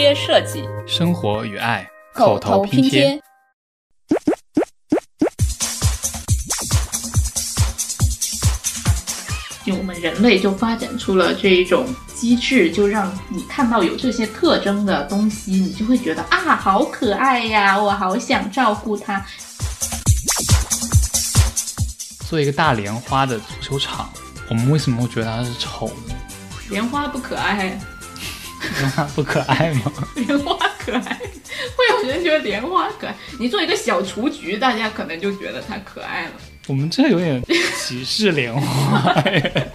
贴设计，生活与爱口头拼贴。就我们人类就发展出了这一种机制，就让你看到有这些特征的东西，你就会觉得啊，好可爱呀，我好想照顾它。做一个大莲花的足球场，我们为什么会觉得它是丑呢？莲花不可爱，莲 花不可爱吗？莲花可爱，会有人觉得莲花可爱。你做一个小雏菊，大家可能就觉得它可爱了。我们这有点歧视莲花耶。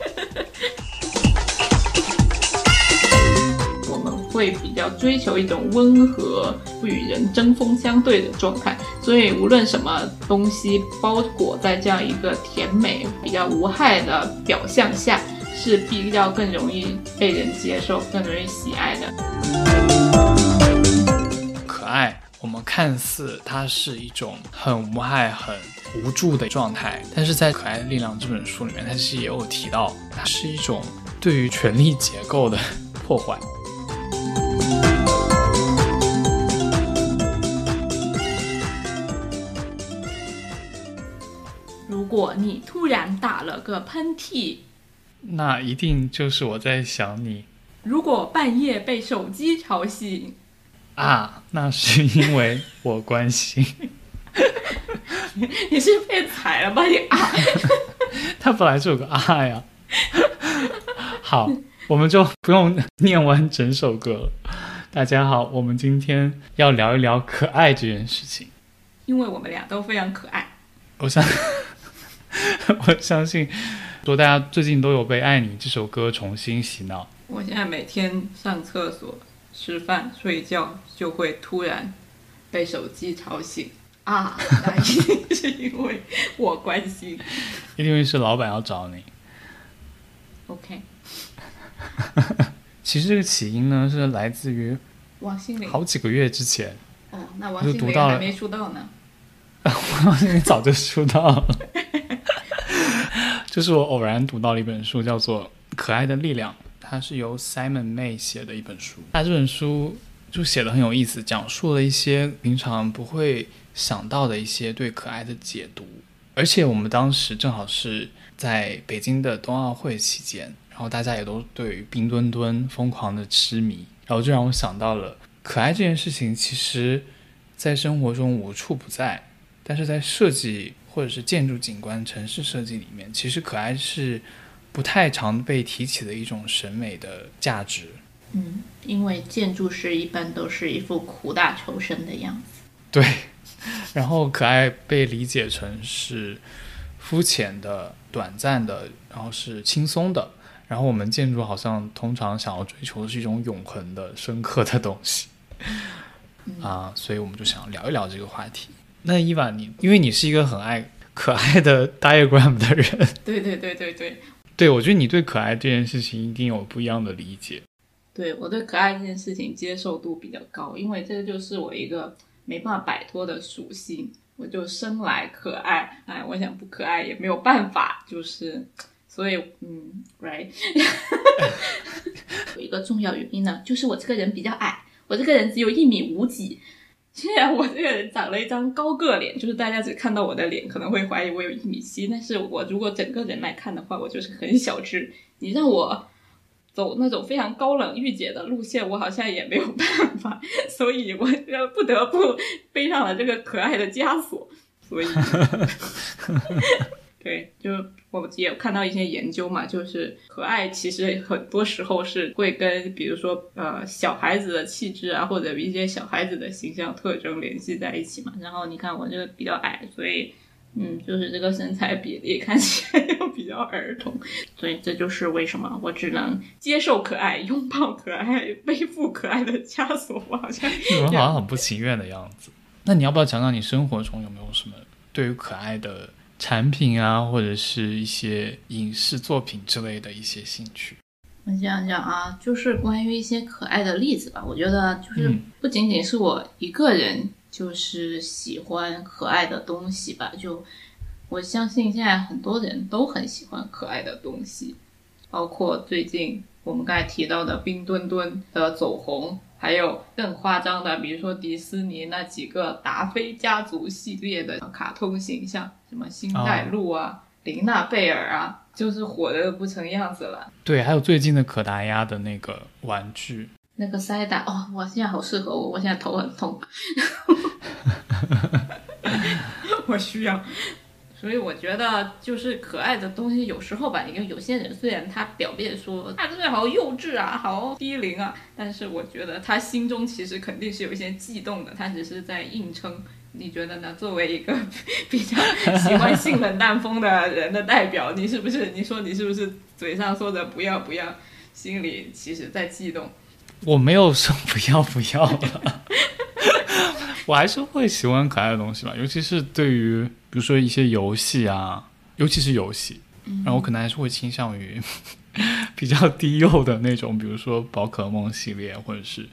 我们会比较追求一种温和、不与人针锋相对的状态，所以无论什么东西包裹在这样一个甜美、比较无害的表象下，是比较更容易被人接受、更容易喜爱的。可爱，我们看似它是一种很无害、很无助的状态，但是在《可爱的力量》这本书里面，它其实也有提到，它是一种对于权力结构的 破坏。如果你突然打了个喷嚏，那一定就是我在想你如果半夜被手机吵醒，啊，那是因为我关心。你是被踩了吧？你啊！他本来就有个啊呀。好，我们就不用念完整首歌了。大家好，我们今天要聊一聊可爱这件事情。因为我们俩都非常可爱。我相，我相信，说大家最近都有被《爱你》这首歌重新洗脑。我现在每天上厕所、吃饭、睡觉，就会突然被手机吵醒啊！那一定是因为我关心。一定会是老板要找你。OK，其实这个起因呢，是来自于王心凌。好几个月之前，哦，那王心凌还没出道呢。王心凌早就出道了。就是我偶然读到了一本书，叫做《可爱的力量》，它是由 Simon May 写的一本书。他这本书就写的很有意思，讲述了一些平常不会想到的一些对可爱的解读。而且我们当时正好是在北京的冬奥会期间，然后大家也都对冰墩墩疯狂的痴迷，然后就让我想到了可爱这件事情，其实在生活中无处不在。但是在设计或者是建筑景观、城市设计里面，其实可爱是不太常被提起的一种审美的价值。嗯，因为建筑师一般都是一副苦大仇深的样子。对，然后可爱被理解成是肤浅的、短暂的，然后是轻松的。然后我们建筑好像通常想要追求的是一种永恒的、深刻的东西 啊，所以我们就想聊一聊这个话题。那伊娃，你因为你是一个很爱可爱的 diagram 的人，对对对对对，对我觉得你对可爱这件事情一定有不一样的理解。对我对可爱这件事情接受度比较高，因为这个就是我一个没办法摆脱的属性，我就生来可爱，哎，我想不可爱也没有办法，就是，所以，嗯，right，有一个重要原因呢，就是我这个人比较矮，我这个人只有一米五几。虽然我这个人长了一张高个脸，就是大家只看到我的脸，可能会怀疑我有一米七，但是我如果整个人来看的话，我就是很小只。你让我走那种非常高冷御姐的路线，我好像也没有办法，所以我就不得不背上了这个可爱的枷锁。所以，对，就我也看到一些研究嘛，就是可爱其实很多时候是会跟比如说呃小孩子的气质啊，或者一些小孩子的形象特征联系在一起嘛。然后你看我这个比较矮，所以。嗯，就是这个身材比例看起来又比较儿童，所以这就是为什么我只能接受可爱、拥抱可爱、背负可爱的枷锁。我好像你们好像很不情愿的样子。那你要不要讲讲你生活中有没有什么对于可爱的产品啊，或者是一些影视作品之类的一些兴趣？我想想啊，就是关于一些可爱的例子吧。我觉得就是嗯不仅仅是我一个人，就是喜欢可爱的东西吧。就我相信现在很多人都很喜欢可爱的东西，包括最近我们刚才提到的冰墩墩的走红，还有更夸张的，比如说迪士尼那几个达菲家族系列的卡通形象，什么星黛露啊、琳娜贝尔啊，就是火的不成样子了。对，还有最近的可达鸭的那个玩具，那个塞达哦，我现在好适合我，我现在头很痛，我需要。所以我觉得，就是可爱的东西，有时候吧，因为有些人虽然他表面说啊，这个好幼稚啊，好低龄啊，但是我觉得他心中其实肯定是有一些悸动的，他只是在硬撑。你觉得呢？作为一个 比较喜欢性冷淡风的人的代表，你是不是？你说你是不是嘴上说着不要不要，心里其实在悸动？我没有说不要不要了。我还是会喜欢可爱的东西吧，尤其是对于比如说一些游戏啊，尤其是游戏，然后我可能还是会倾向于 比较低幼的那种，比如说宝可梦系列，或者是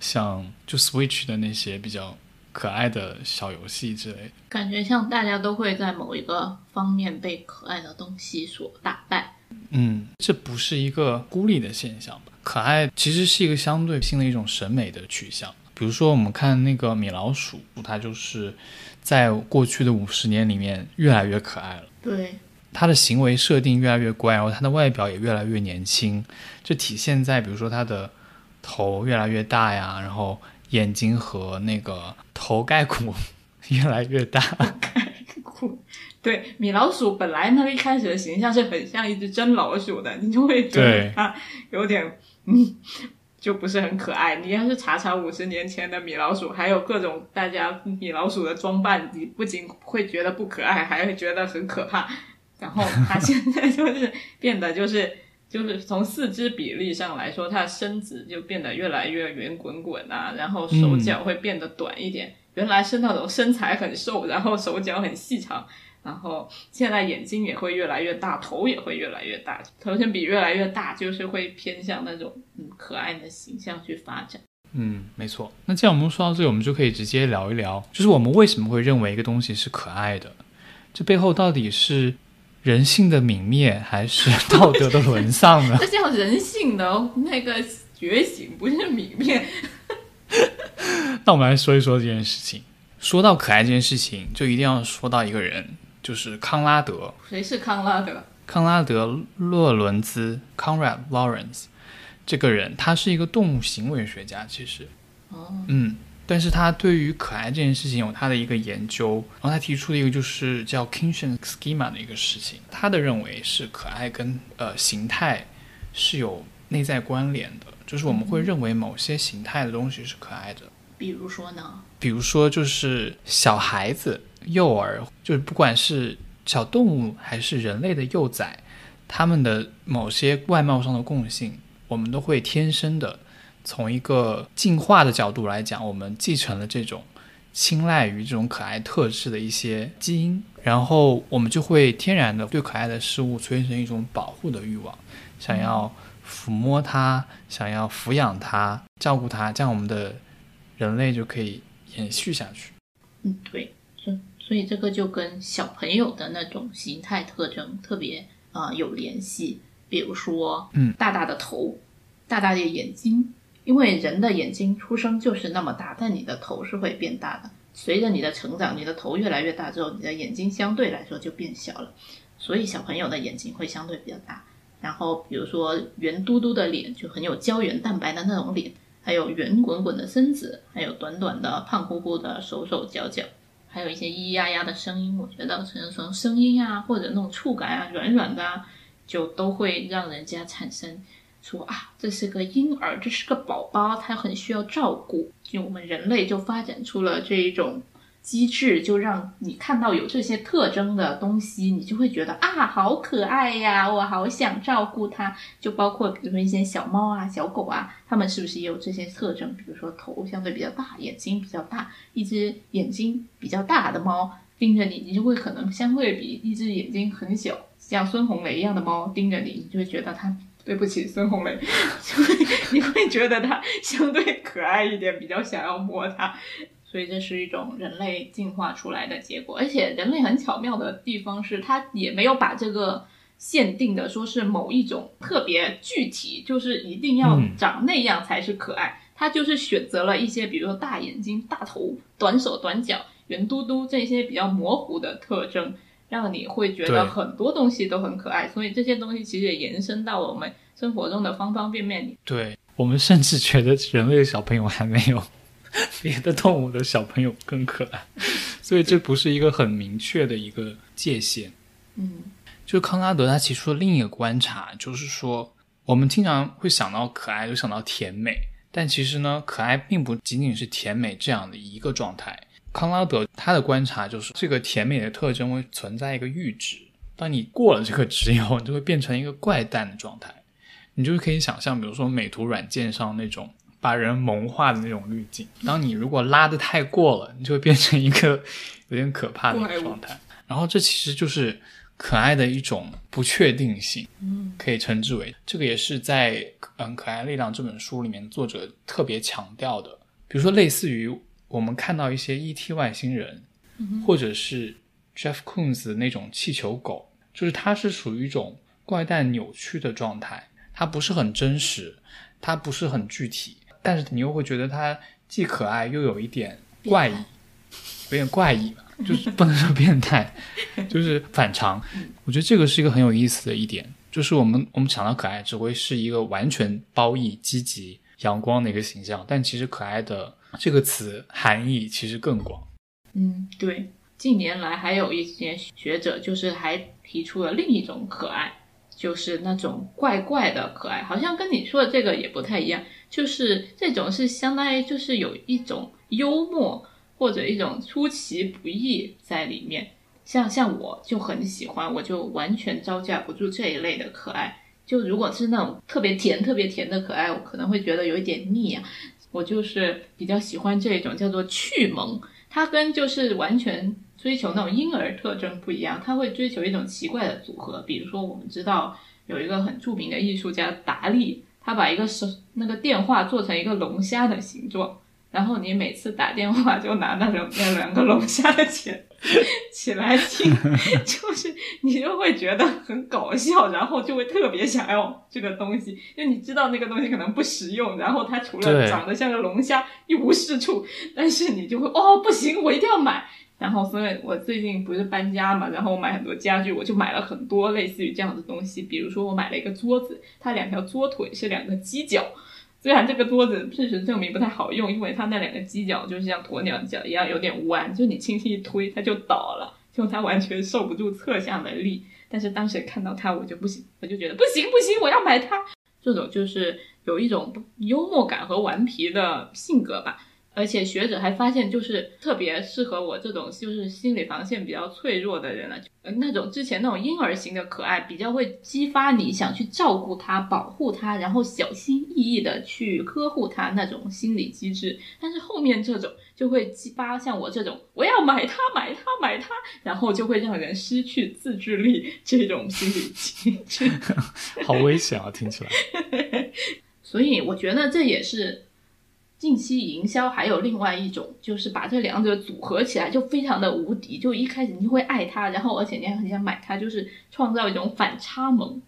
像就 Switch 的那些比较可爱的小游戏之类的。感觉像大家都会在某一个方面被可爱的东西所打败。嗯，这不是一个孤立的现象吧？可爱其实是一个相对性的一种审美的取向。比如说，我们看那个米老鼠，它就是在过去的五十年里面越来越可爱了。对，它的行为设定越来越乖，然后它的外表也越来越年轻。这体现在比如说它的头越来越大呀，然后眼睛和那个头盖骨 越来越大。盖骨，对，米老鼠本来呢一开始的形象是很像一只真老鼠的，你就会觉得它有点嗯。就不是很可爱。你要是查查五十年前的米老鼠，还有各种大家米老鼠的装扮，你不仅会觉得不可爱，还会觉得很可怕。然后它 现在就是变得就是就是从四肢比例上来说，它的身子就变得越来越圆滚滚啊，然后手脚会变得短一点。原来是那种身材很瘦，然后手脚很细长。然后现在眼睛也会越来越大，头也会越来越大，头身比越来越大，就是会偏向那种嗯可爱的形象去发展。嗯，没错。那既然我们说到这里，我们就可以直接聊一聊，就是我们为什么会认为一个东西是可爱的？这背后到底是人性的泯灭，还是道德的沦丧呢？这叫人性的那个觉醒，不是泯灭。那我们来说一说这件事情。说到可爱这件事情，就一定要说到一个人。就是康拉德，谁是康拉德？康拉德·洛伦兹 （Conrad Lawrence） 这个人，他是一个动物行为学家。其实，哦，嗯，但是他对于可爱这件事情有他的一个研究。然后他提出了一个就是叫 Kinshasa Schema 的一个事情。他的认为是可爱跟呃形态是有内在关联的，就是我们会认为某些形态的东西是可爱的。比如说呢？比如说就是小孩子。幼儿就是不管是小动物还是人类的幼崽，他们的某些外貌上的共性，我们都会天生的从一个进化的角度来讲，我们继承了这种青睐于这种可爱特质的一些基因，然后我们就会天然的对可爱的事物催生一种保护的欲望，想要抚摸它，想要抚养它，照顾它，这样我们的人类就可以延续下去。嗯，对。所以这个就跟小朋友的那种形态特征特别啊有联系，比如说，嗯，大大的头，大大的眼睛，因为人的眼睛出生就是那么大，但你的头是会变大的。随着你的成长，你的头越来越大之后，你的眼睛相对来说就变小了。所以小朋友的眼睛会相对比较大。然后比如说圆嘟嘟的脸，就很有胶原蛋白的那种脸，还有圆滚滚的身子，还有短短的胖乎乎的手手脚脚。还有一些咿咿呀呀的声音，我觉得可能从声音啊，或者那种触感啊，软软的，啊，就都会让人家产生说啊，这是个婴儿，这是个宝宝，他很需要照顾。就我们人类就发展出了这一种。机制就让你看到有这些特征的东西，你就会觉得啊，好可爱呀，我好想照顾它。就包括比如说一些小猫啊、小狗啊，它们是不是也有这些特征？比如说头相对比较大，眼睛比较大。一只眼睛比较大的猫盯着你，你就会可能相对比一只眼睛很小，像孙红雷一样的猫盯着你，你就会觉得它对不起孙红雷，就会你会觉得它相对可爱一点，比较想要摸它。所以这是一种人类进化出来的结果，而且人类很巧妙的地方是，它也没有把这个限定的说是某一种特别具体，就是一定要嗯长那样才是可爱。它就是选择了一些，比如说大眼睛、大头、短手短脚、圆嘟嘟这些比较模糊的特征，让你会觉得很多东西都很可爱。所以这些东西其实也延伸到了我们生活中的方方面面。对我们甚至觉得人类的小朋友还没有 别的动物的小朋友更可爱，所以这不是一个很明确的一个界限。嗯就是康拉德他提出的另一个观察，就是说我们经常会想到可爱，就想到甜美，但其实呢，可爱并不仅仅是甜美这样的一个状态。康拉德他的观察就是，这个甜美的特征会存在一个阈值，当你过了这个值以后，你就会变成一个怪诞的状态。你就可以想象，比如说美图软件上那种把人萌化的那种滤镜，当你如果拉的太过了，你就会变成一个有点可怕的一个状态。然后这其实就是可爱的一种不确定性，嗯可以称之为这个也是在嗯《可爱力量》这本书里面作者特别强调的。比如说，类似于我们看到一些 ET 外星人，或者是 Jeff Koons 的那种气球狗，就是它是属于一种怪诞扭曲的状态，它不是很真实，它不是很具体，但是你又会觉得它既可爱又有一点怪异，有点怪异吧，就是不能说变态，就是反常。我觉得这个是一个很有意思的一点，就是我们我们想到可爱，只会是一个完全褒义、积极、阳光的一个形象，但其实可爱的这个词含义其实更广。嗯，对。近年来还有一些学者就是还提出了另一种可爱，就是那种怪怪的可爱，好像跟你说的这个也不太一样，就是这种是相当于就是有一种幽默或者一种出其不意在里面。像像我就很喜欢，我就完全招架不住这一类的可爱。就如果是那种特别甜、特别甜的可爱，我可能会觉得有一点腻啊。我就是比较喜欢这一种叫做趣萌，它跟就是完全追求那种婴儿特征不一样，他会追求一种奇怪的组合。比如说，我们知道有一个很著名的艺术家达利，他把一个手那个电话做成一个龙虾的形状，然后你每次打电话就拿那种那两个龙虾的钱起来听，就是你就会觉得很搞笑，然后就会特别想要这个东西，因为你知道那个东西可能不实用，然后它除了长得像个龙虾一无是处，但是你就会哦不行，我一定要买。然后，所以我最近不是搬家嘛，然后我买很多家具，我就买了很多类似于这样的东西。比如说，我买了一个桌子，它两条桌腿是两个犄角。虽然这个桌子事实证明不太好用，因为它那两个犄角就是像鸵鸟脚一样有点弯，就你轻轻一推它就倒了，就它完全受不住侧向的力。但是当时看到它，我就不行，我就觉得不行不行，我要买它。这种就是有一种幽默感和顽皮的性格吧。而且学者还发现，就是特别适合我这种就是心理防线比较脆弱的人了。呃，那种之前那种婴儿型的可爱，比较会激发你想去照顾他、保护他，然后小心翼翼的去呵护他那种心理机制。但是后面这种就会激发像我这种我要买它、买它、买它，然后就会让人失去自制力这种心理机制。好危险啊！听起来。所以我觉得这也是近期营销还有另外一种，就是把这两者组合起来，就非常的无敌。就一开始你会爱它，然后而且你还很想买它，就是创造一种反差萌。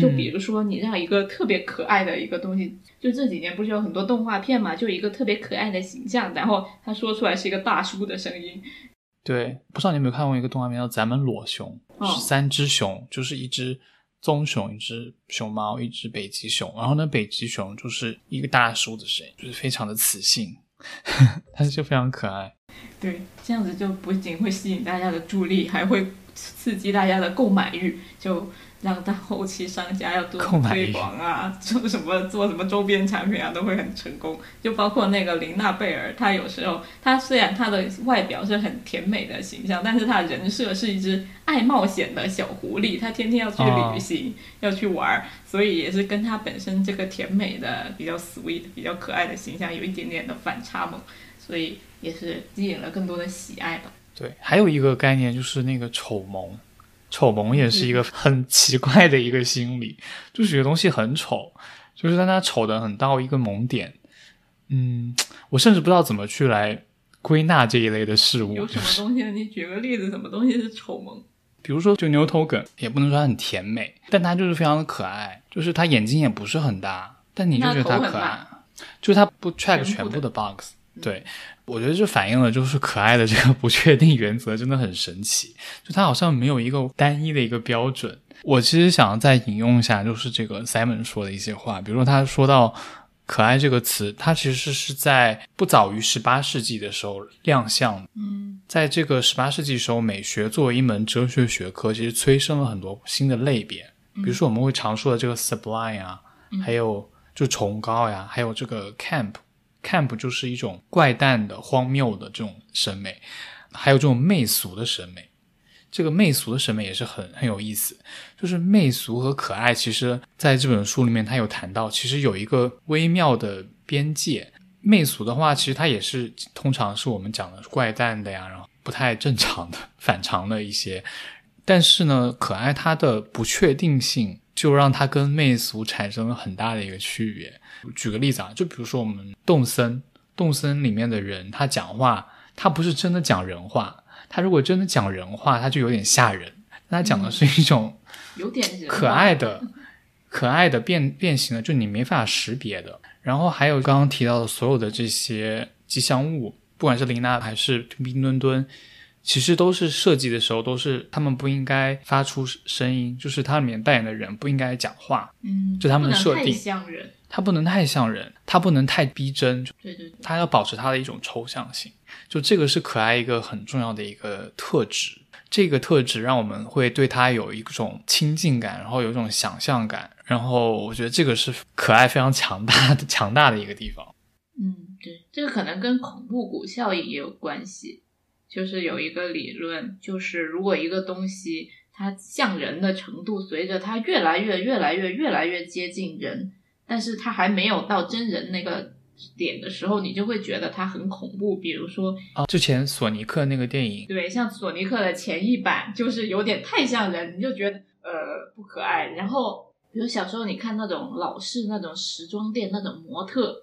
就比如说，你让一个特别可爱的一个东西，就这几年不是有很多动画片嘛，就一个特别可爱的形象，然后他说出来是一个大叔的声音，对，不知道你有没有看过一个动画片叫《咱们裸熊》，哦是三只熊，就是一只棕熊、一只熊猫、一只北极熊。然后呢，北极熊就是一个大叔的声音，就是非常的磁性，但是就非常可爱。对，这样子就不仅会吸引大家的注意力，还会刺激大家的购买欲，就让到后期商家要多推广啊，做什么做什么周边产品啊，都会很成功。就包括那个琳娜贝尔，她有时候她虽然她的外表是很甜美的形象，但是她的人设是一只爱冒险的小狐狸，她天天要去旅行，要去玩儿，所以也是跟她本身这个甜美的、比较 sweet、比较可爱的形象有一点点的反差萌，所以也是吸引了更多的喜爱吧。对，还有一个概念就是那个丑萌，丑萌也是一个很奇怪的一个心理，就是有个东西很丑，就是但它丑的很到一个萌点。嗯，我甚至不知道怎么去来归纳这一类的事物。有什么东西呢？你举个例子，什么东西是丑萌？比如说，就牛头梗，也不能说它很甜美，但它就是非常的可爱。就是它眼睛也不是很大，但你就觉得它可爱。就是它不 track 全部的 box。对，我觉得这反映了就是可爱的这个不确定原则真的很神奇。就它好像没有一个单一的一个标准。我其实想再引用一下，就是这个 Simon 说的一些话，比如说他说到。可爱这个词，它其实是在不早于十八世纪的时候亮相。嗯，在这个十八世纪时候，美学作为一门哲学学科，其实催生了很多新的类别。比如说我们会常说的这个 sublime 啊，还有就崇高呀，还有这个 camp 就是一种怪诞的、荒谬的这种审美，还有这种媚俗的审美。这个媚俗的审美也是很很有意思，就是媚俗和可爱，其实在这本书里面，他有谈到，其实有一个微妙的边界。媚俗的话，其实它也是通常是我们讲的怪诞的呀，然后不太正常的、反常的一些。但是呢，可爱它的不确定性，就让它跟媚俗产生了很大的一个区别。举个例子啊，就比如说我们动森，动森里面的人，他讲话，他不是真的讲人话。他如果真的讲人话，他就有点吓人。他讲的是一种有点可爱的、可爱的变变形的，就你没法识别的。然后还有刚刚提到的所有的这些吉祥物，不管是琳娜还是冰墩墩，其实都是设计的时候都是他们不应该发出声音，就是它里面扮演的人不应该讲话。嗯，就他们的设定，像人，他不能太像人，它不能太逼真。对对对，它要保持它的一种抽象性。就这个是可爱一个很重要的一个特质，这个特质让我们会对它有一种亲近感，然后有一种想象感，然后我觉得这个是可爱非常强大的强大的一个地方。嗯，对，这个可能跟恐怖谷效应也有关系。就是有一个理论，就是如果一个东西它像人的程度，随着它越来越越来越越来越接近人，但是它还没有到真人那个。点的时候，你就会觉得它很恐怖。比如说啊，之前索尼克那个电影，对，像索尼克的前一版，就是有点太像人，你就觉得呃不可爱。然后，比如小时候你看那种老式那种时装店那种模特，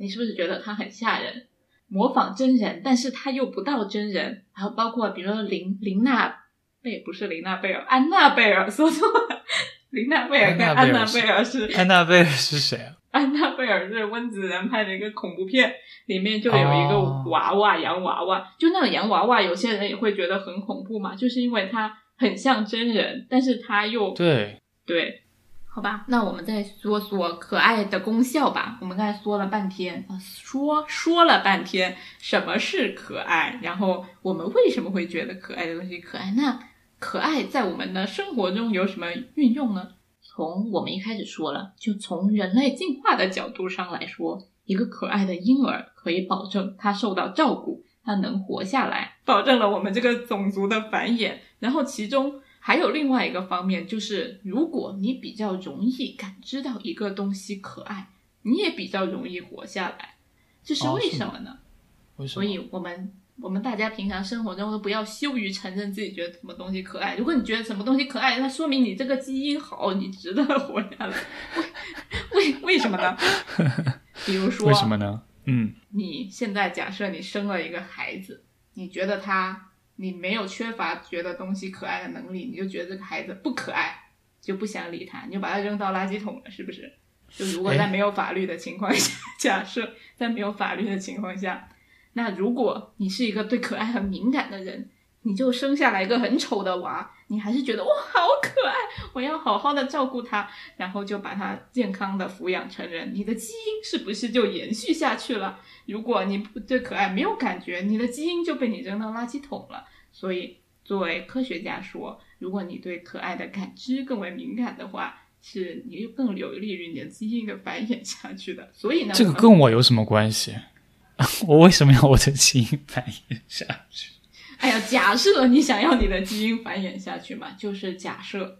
你是不是觉得他很吓人？模仿真人，但是他又不到真人。然后包括比如说林林娜贝，不是林娜贝尔，安娜贝尔，说错了，林娜贝尔跟安娜贝尔是安娜贝尔是谁啊？安娜贝尔是温子仁拍的一个恐怖片，里面就有一个娃娃洋娃娃，就那种洋娃娃，有些人也会觉得很恐怖嘛，就是因为它很像真人，但是它又对对，好吧，那我们再说说可爱的功效吧。我们刚才说了半天啊，说说了半天什么是可爱，然后我们为什么会觉得可爱的东西可爱？那可爱在我们的生活中有什么运用呢？从我们一开始说了，就从人类进化的角度上来说，一个可爱的婴儿可以保证他受到照顾，他能活下来，保证了我们这个种族的繁衍。然后其中还有另外一个方面，就是如果你比较容易感知到一个东西可爱，你也比较容易活下来。这是为什么呢？所以我们。我们大家平常生活中都不要羞于承认自己觉得什么东西可爱。如果你觉得什么东西可爱，那说明你这个基因好，你值得活下来。为为为什么呢？比如说，为什么呢？嗯，你现在假设你生了一个孩子，你觉得他，你没有缺乏觉得东西可爱的能力，你就觉得这个孩子不可爱，就不想理他，你就把他扔到垃圾桶了，是不是？就如果在没有法律的情况下，假设在没有法律的情况下。那如果你是一个对可爱很敏感的人，你就生下来一个很丑的娃，你还是觉得哇好可爱，我要好好的照顾他，然后就把他健康的抚养成人，你的基因是不是就延续下去了？如果你对可爱没有感觉，你的基因就被你扔到垃圾桶了。所以，作为科学家说，如果你对可爱的感知更为敏感的话，是你更有利于你的基因的繁衍下去的。所以呢，这个跟我有什么关系？我为什么要我的基因繁衍下去？哎呀，假设你想要你的基因繁衍下去嘛，就是假设，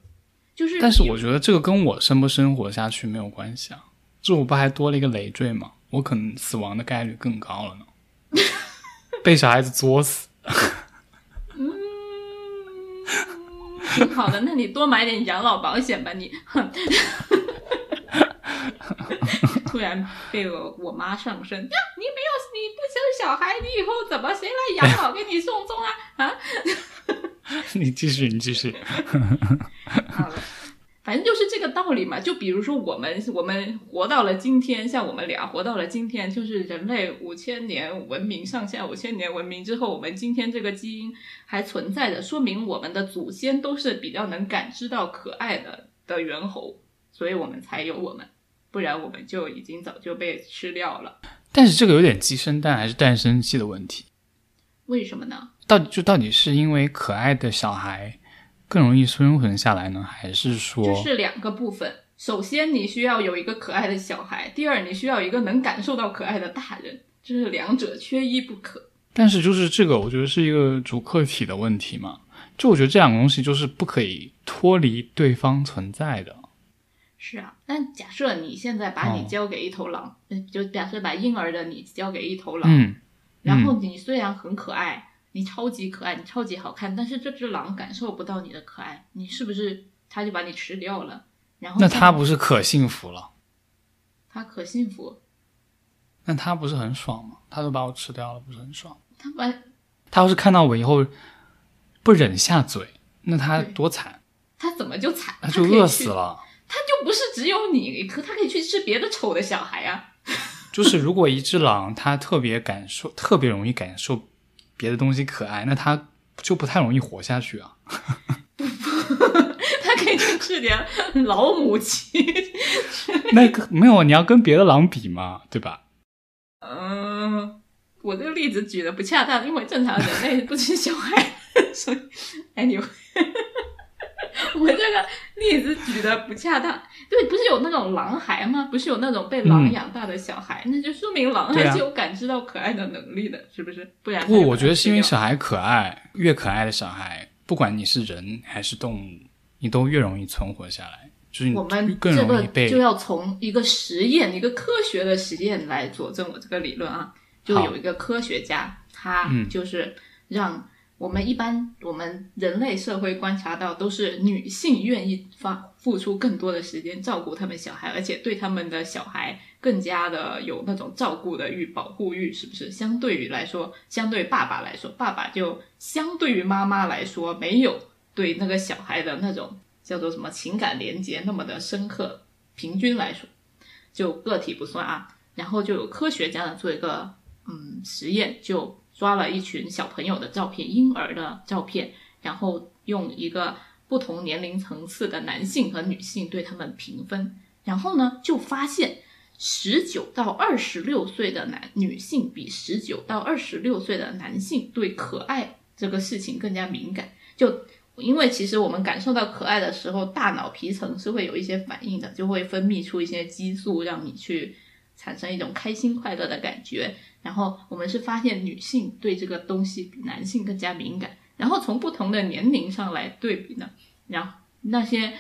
就是。但是我觉得这个跟我生不生活下去没有关系啊，这我不还多了一个累赘吗？我可能死亡的概率更高了呢，被小孩子作死。嗯，挺好的，那你多买点养老保险吧，你。突然被我我妈上身呀！你没有你不生小孩，你以后怎么谁来养老 给你送终啊？啊！你继续，你继续。好了，反正就是这个道理嘛。就比如说我们，我们活到了今天，像我们俩活到了今天，就是人类五千年文明上下五千年文明之后，我们今天这个基因还存在的，说明我们的祖先都是比较能感知到可爱的的猿猴，所以我们才有我们，不然我们就已经早就被吃掉了。但是这个有点鸡生蛋还是蛋生鸡的问题。为什么呢？到底就到底是因为可爱的小孩更容易生存下来呢，还是说就是两个部分？首先，你需要有一个可爱的小孩；第二，你需要一个能感受到可爱的大人，这是两者缺一不可。但是就是这个，我觉得是一个主客体的问题嘛。就我觉得这两个东西就是不可以脱离对方存在的。是啊，但假设你现在把你交给一头狼，就假设把婴儿的你交给一头狼，嗯，然后你虽然很可爱，你超级可爱，你超级好看，但是这只狼感受不到你的可爱，你是不是它就把你吃掉了？然后那它不是可幸福了？它可幸福，那它不是很爽吗？它都把我吃掉了，不是很爽？它把它要是看到我以后不忍下嘴，那它多惨，它怎么就惨？他就饿死了。它就不是只有你，可他可以去吃别的丑的小孩啊。就是如果一只狼它特别感受，特别容易感受别的东西可爱，那它就不太容易活下去啊。它可以去吃点老母鸡。那个没有，你要跟别的狼比嘛，对吧？嗯，我这个例子举的不恰当，因为正常人类不吃小孩，所以 anyway，我这个例子举的不恰当。对，不是有那种狼孩吗？不是有那种被狼养大的小孩，那就说明狼还是有感知到可爱的能力的，是不是？不然不，我觉得是因为小孩可爱，越可爱的小孩，不管你是人还是动物，你都越容易存活下来，就是我们这个就要从一个实验，一个科学的实验来佐证我这个理论啊。就有一个科学家，他嗯就是让我们一般我们人类社会观察到，都是女性愿意发付出更多的时间照顾他们小孩，而且对他们的小孩更加的有那种照顾的欲、保护欲，是不是？相对于来说，相对爸爸来说，爸爸就相对于妈妈来说，没有对那个小孩的那种叫做什么情感连接那么的深刻。平均来说，就个体不算啊。然后就有科学家呢做一个嗯实验，就抓了一群小朋友的照片，婴儿的照片，然后用一个不同年龄层次的男性和女性对他们评分，然后呢就发现。十九到二十六岁的男女性比十九到二十六岁的男性对可爱这个事情更加敏感。就因为其实我们感受到可爱的时候，大脑皮层是会有一些反应的，就会分泌出一些激素，让你去产生一种开心快乐的感觉。然后我们是发现女性对这个东西比男性更加敏感。然后从不同的年龄上来对比呢，然后那些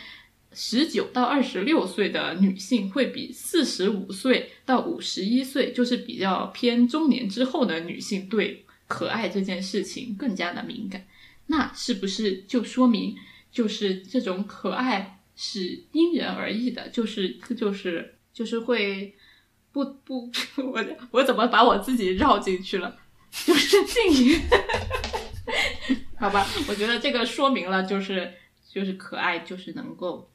十九到二十六岁的女性会比四十五岁到五十一岁，就是比较偏中年之后的女性对可爱这件事情更加的敏感。那是不是就说明，就是这种可爱是因人而异的？就是就是就是会不不，我 我怎么把我自己绕进去了？就是近于，好吧，我觉得这个说明了，就是就是可爱，就是能够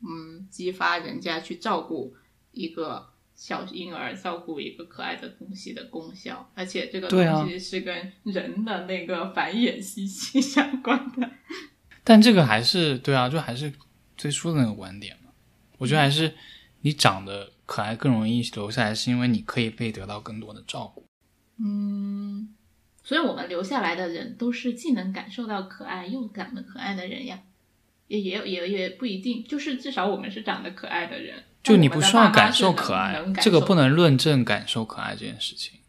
嗯激发人家去照顾一个。小婴儿照顾一个可爱的东西的功效，而且这个东西是跟人的那个繁衍息息相关的。但这个还是对啊，就还是最初的那个观点嘛。我觉得还是你长得可爱更容易留下来，是因为你可以被得到更多的照顾。嗯，所以我们留下来的人都是既能感受到可爱又长得可爱的人呀。也也也也不一定，就是至少我们是长得可爱的人。就你不需要感受可爱这个不能论证感受可爱这件事情。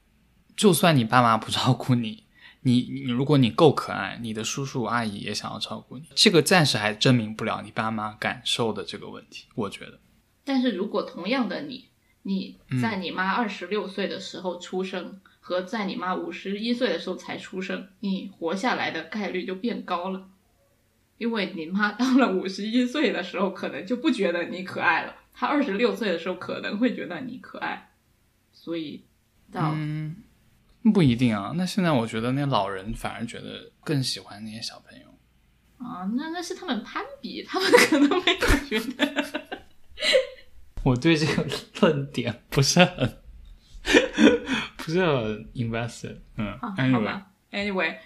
就算你爸妈不照顾你，你你如果你够可爱，你的叔叔阿姨也想要照顾你，这个暂时还证明不了你爸妈感受的这个问题。我觉得，但是如果同样的你，你嗯在你妈二十六岁的时候出生，和在你妈五十一岁的时候才出生，你活下来的概率就变高了。因为你妈到了五十一岁的时候，可能就不觉得你可爱了；她二十六岁的时候可能会觉得你可爱，所以到、嗯，不一定啊。那现在我觉得那老人反而觉得更喜欢那些小朋友，啊，那那是他们攀比，他们可能没有觉得。我对这个论点不是很 不是很 invested。嗯，好吧，anyway，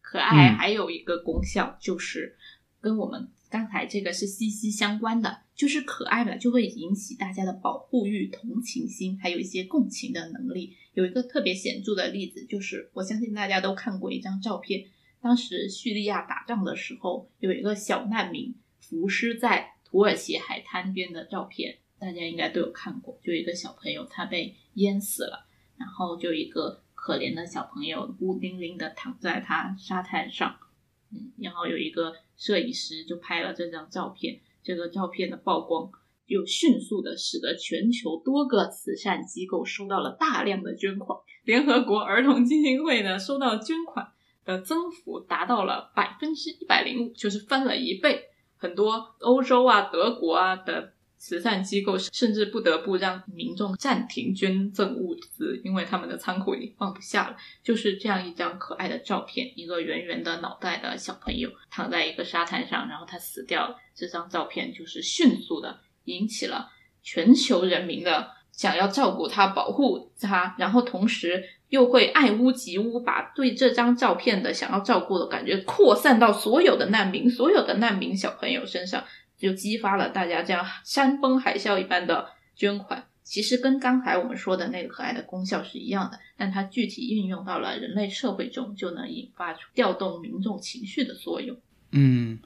可爱还有一个功效就是跟我们刚才这个是息息相关的，就是可爱呢就会引起大家的保护欲、同情心，还有一些共情的能力。有一个特别显著的例子，就是我相信大家都看过一张照片，当时叙利亚打仗的时候，有一个小难民浮尸在土耳其海滩边的照片，大家应该都有看过。就一个小朋友他被淹死了，然后就一个可怜的小朋友孤零零的躺在他沙滩上，嗯，然后有一个摄影师就拍了这张照片，这个照片的曝光。又迅速的使得全球多个慈善机构收到了大量的捐款，联合国儿童基金会呢收到捐款的增幅达到了百分之一百零五，就是翻了一倍。很多欧洲啊、德国啊的慈善机构甚至不得不让民众暂停捐赠物资，因为他们的仓库已经放不下了。就是这样一张可爱的照片，一个圆圆的脑袋的小朋友躺在一个沙滩上，然后他死掉了。这张照片就是迅速的。引起了全球人民的想要照顾他、保护他，然后同时又会爱屋及乌，把对这张照片的想要照顾的感觉扩散到所有的难民、所有的难民小朋友身上，就激发了大家这样山崩海啸一般的捐款。其实跟刚才我们说的那个可爱的功效是一样的，但它具体运用到了人类社会中，就能引发出调动民众情绪的作用。嗯。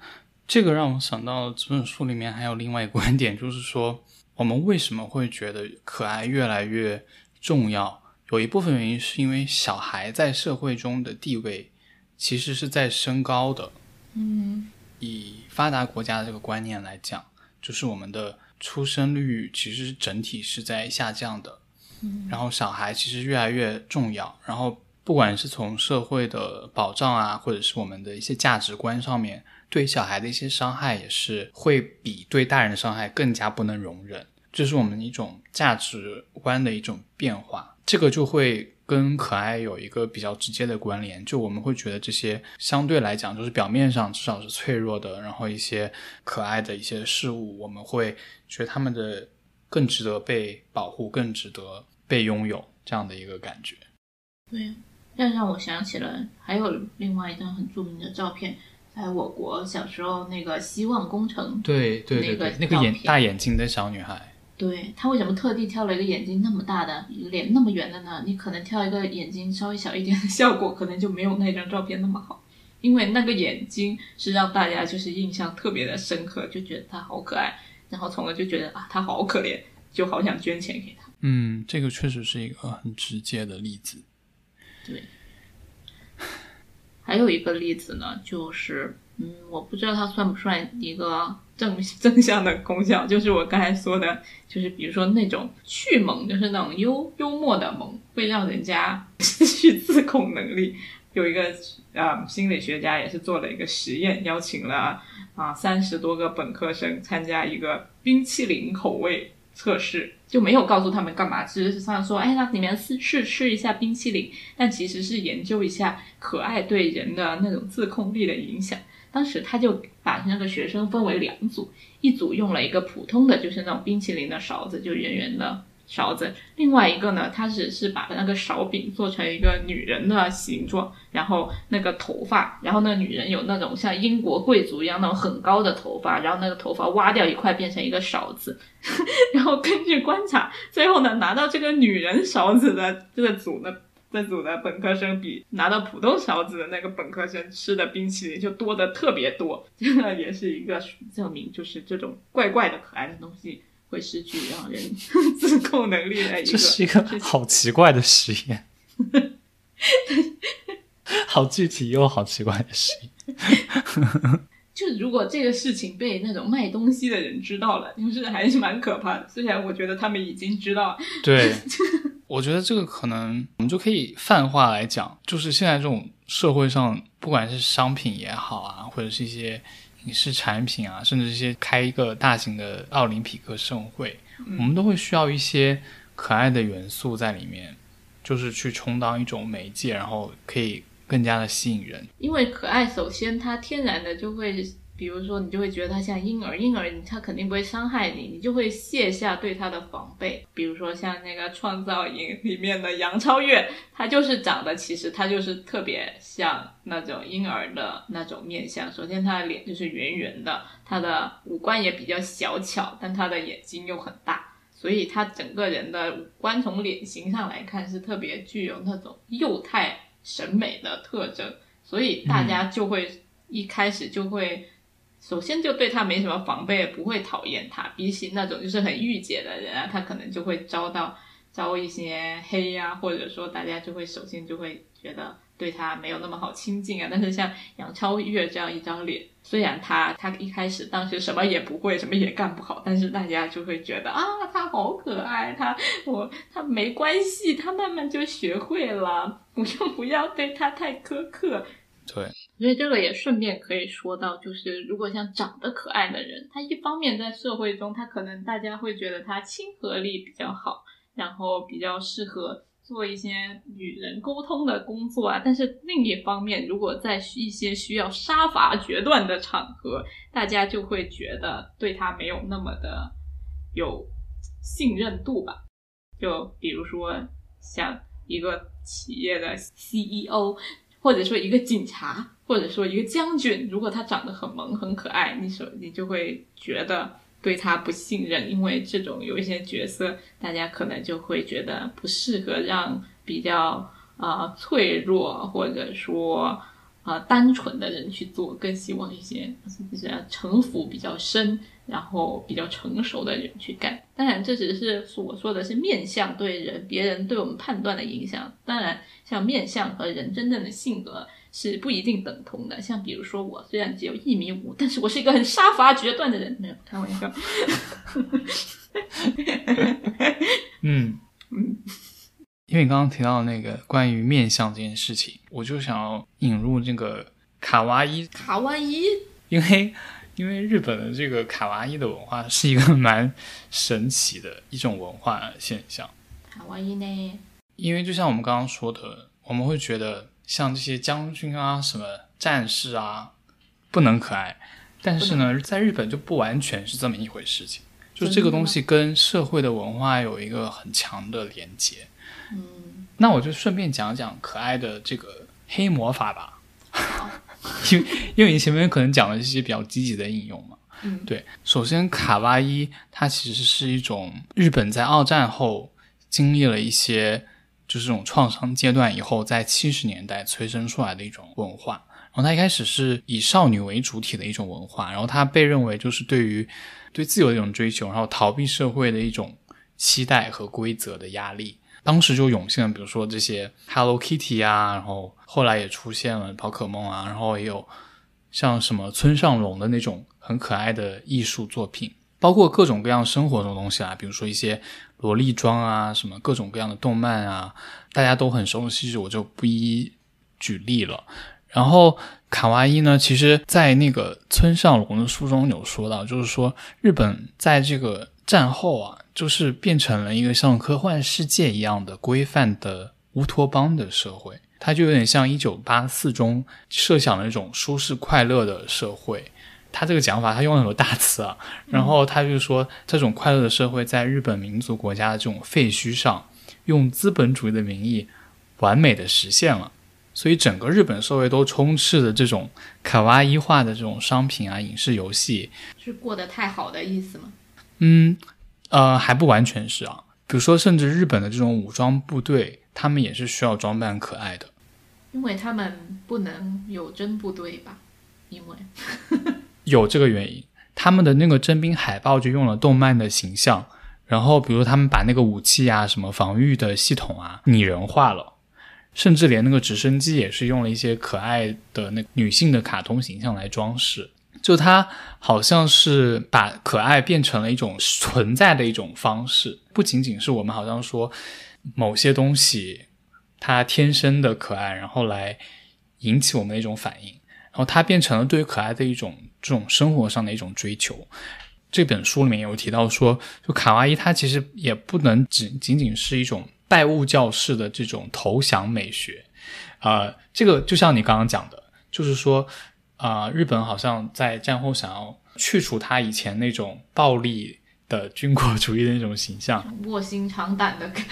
这个让我想到这本书里面还有另外一个观点，就是说我们为什么会觉得可爱越来越重要？有一部分原因是因为小孩在社会中的地位其实是在升高的。嗯，以发达国家的这个观念来讲，就是我们的出生率其实整体是在下降的。嗯，然后小孩其实越来越重要，然后不管是从社会的保障啊，或者是我们的一些价值观上面。对小孩的一些伤害也是会比对大人的伤害更加不能容忍，这是我们一种价值观的一种变化。这个就会跟可爱有一个比较直接的关联，就我们会觉得这些相对来讲就是表面上至少是脆弱的，然后一些可爱的一些事物，我们会觉得他们的更值得被保护，更值得被拥有这样的一个感觉。对，这让我想起了还有另外一张很著名的照片。在我国小时候，那个希望工程，对对对对，那个眼大眼睛的小女孩，对他为什么特地挑了一个眼睛那么大的、脸那么圆的呢？你可能挑一个眼睛稍微小一点的效果，可能就没有那张照片那么好，因为那个眼睛是让大家就是印象特别的深刻，就觉得他好可爱，然后从而就觉得啊，他好可怜，就好想捐钱给他。嗯，这个确实是一个很直接的例子。对。还有一个例子呢，就是，嗯，我不知道他算不算一个正 正向的功效，就是我刚才说的，就是比如说那种趣萌，就是那种幽幽默的萌，会让人家失 去自控能力。有一个啊心理学家也是做了一个实验，邀请了啊三十多个本科生参加一个冰淇淋口味。测试就没有告诉他们干嘛，只是上说，哎，那你们试试吃一下冰淇淋，但其实是研究一下可爱对人的那种自控力的影响。当时他就把那个学生分为两组，一组用了一个普通的，就是那种冰淇淋的勺子，就圆圆的。勺子，另外一个呢，他只是把那个勺柄做成一个女人的形状，然后那个头发，然后那个女人有那种像英国贵族一样那种很高的头发，然后那个头发挖掉一块变成一个勺子，然后根据观察，最后呢拿到这个女人勺子的这个组呢这组的本科生比拿到普通勺子的那个本科生吃的冰淇淋就多的特别多，这个也是一个证明，就是这种怪怪的可爱的东西。会失去让人 自控能力的一个，这是一个好奇怪的实验，好具体又好奇怪的实验。就如果这个事情被那种卖东西的人知道了，就是还是蛮可怕的。虽然我觉得他们已经知道，对，我觉得这个可能我们就可以泛化来讲，就是现在这种社会上，不管是商品也好啊，或者是一些。影视产品啊，甚至一些开一个大型的奥林匹克盛会，我们都会需要一些可爱的元素在里面，就是去充当一种媒介，然后可以更加的吸引人。因为可爱，首先它天然的就会。比如说，你就会觉得它像婴儿，婴儿它肯定不会伤害你，你就会卸下对它的防备。比如说像那个创造营里面的杨超越，他就是长得其实他就是特别像那种婴儿的那种面相。首先他的脸就是圆圆的，他的五官也比较小巧，但他的眼睛又很大，所以他整个人的五官从脸型上来看是特别具有那种幼态审美的特征，所以大家就会一开始就会。首先就对他没什么防备，不会讨厌他。比起那种就是很御姐的人啊，他可能就会遭到遭一些黑呀，或者说大家就会首先就会觉得对他没有那么好亲近啊。但是像杨超越这样一张脸，虽然他他一开始当时什么也不会，什么也干不好，但是大家就会觉得啊，他好可爱，他我他没关系，他慢慢就学会了，不用不要对他太苛刻。对。所以这个也顺便可以说到，就是如果像长得可爱的人，他一方面在社会中，他可能大家会觉得他亲和力比较好，然后比较适合做一些与人沟通的工作啊。但是另一方面，如果在一些需要杀伐决断的场合，大家就会觉得对他没有那么的有信任度吧。就比如说像一个企业的 CEO，或者说一个警察。或者说一个将军，如果他长得很萌很可爱，你说你就会觉得对他不信任，因为这种有一些角色，大家可能就会觉得不适合让比较啊脆弱或者说啊单纯的人去做，更希望一些就是城府比较深。然后比较成熟的人去干，当然这只是我说的是面相对人别人对我们判断的影响。当然，像面相和人真正的性格是不一定等同的。像比如说我虽然只有一米五，但是我是一个很杀伐决断的人。没有开玩笑。嗯 嗯，因为你刚刚提到那个关于面相这件事情，我就想要引入这个卡哇伊。卡哇伊，因为。因为日本的这个卡哇伊的文化是一个 蛮神奇的一种文化现象。卡哇伊呢？因为就像我们刚刚说的，我们会觉得像这些将军啊、什么战士啊，不能可爱。但是呢，在日本就不完全是这么一回事情，就是这个东西跟社会的文化有一个很强的连接。嗯，那我就顺便讲讲可爱的这个黑魔法吧。因为因为你前面可能讲了一些比较积极的应用嘛，嗯，对。首先，卡哇伊它其实是一种日本在二战后经历了一些就是这种创伤阶段以后，在七十年代催生出来的一种文化。然后它一开始是以少女为主体的一种文化，然后它被认为就是对于对自由的一种追求，然后逃避社会的一种期待和规则的压力。当时就涌现了，比如说这些 Hello Kitty 啊，然后后来也出现了宝可梦啊，然后也有像什么村上隆的那种很可爱的艺术作品，包括各种各样生活中的东西啊，比如说一些萝莉装啊，什么各种各样的动漫啊，大家都很熟悉，我就不一一举例了。然后卡哇伊呢，其实在那个村上隆的书中有说到，就是说日本在这个战后啊。就是变成了一个像科幻世界一样的规范的乌托邦的社会，它就有点像一九八四中设想的那种舒适快乐的社会。他这个讲法，他用了很多大词啊，然后他就说，这种快乐的社会在日本民族国家的这种废墟上，用资本主义的名义完美的实现了。所以整个日本社会都充斥着这种卡哇伊化的这种商品啊、影视、游戏，是过得太好的意思吗？嗯。呃，还不完全是啊。比如说，甚至日本的这种武装部队，他们也是需要装扮可爱的，因为他们不能有真部队吧？因为有这个原因，他们的那个征兵海报就用了动漫的形象，然后比如他们把那个武器啊、什么防御的系统啊拟人化了，甚至连那个直升机也是用了一些可爱的那女性的卡通形象来装饰。就它好像是把可爱变成了一种存在的一种方式，不仅仅是我们好像说某些东西它天生的可爱，然后来引起我们的一种反应，然后它变成了对于可爱的一种这种生活上的一种追求。这本书里面有提到说，就卡哇伊它其实也不能只仅仅是一种拜物教式的这种投降美学。啊，这个就像你刚刚讲的，就是说，啊，日本好像在战后想要去除他以前那种暴力的军国主义的那种形象，卧薪尝胆的感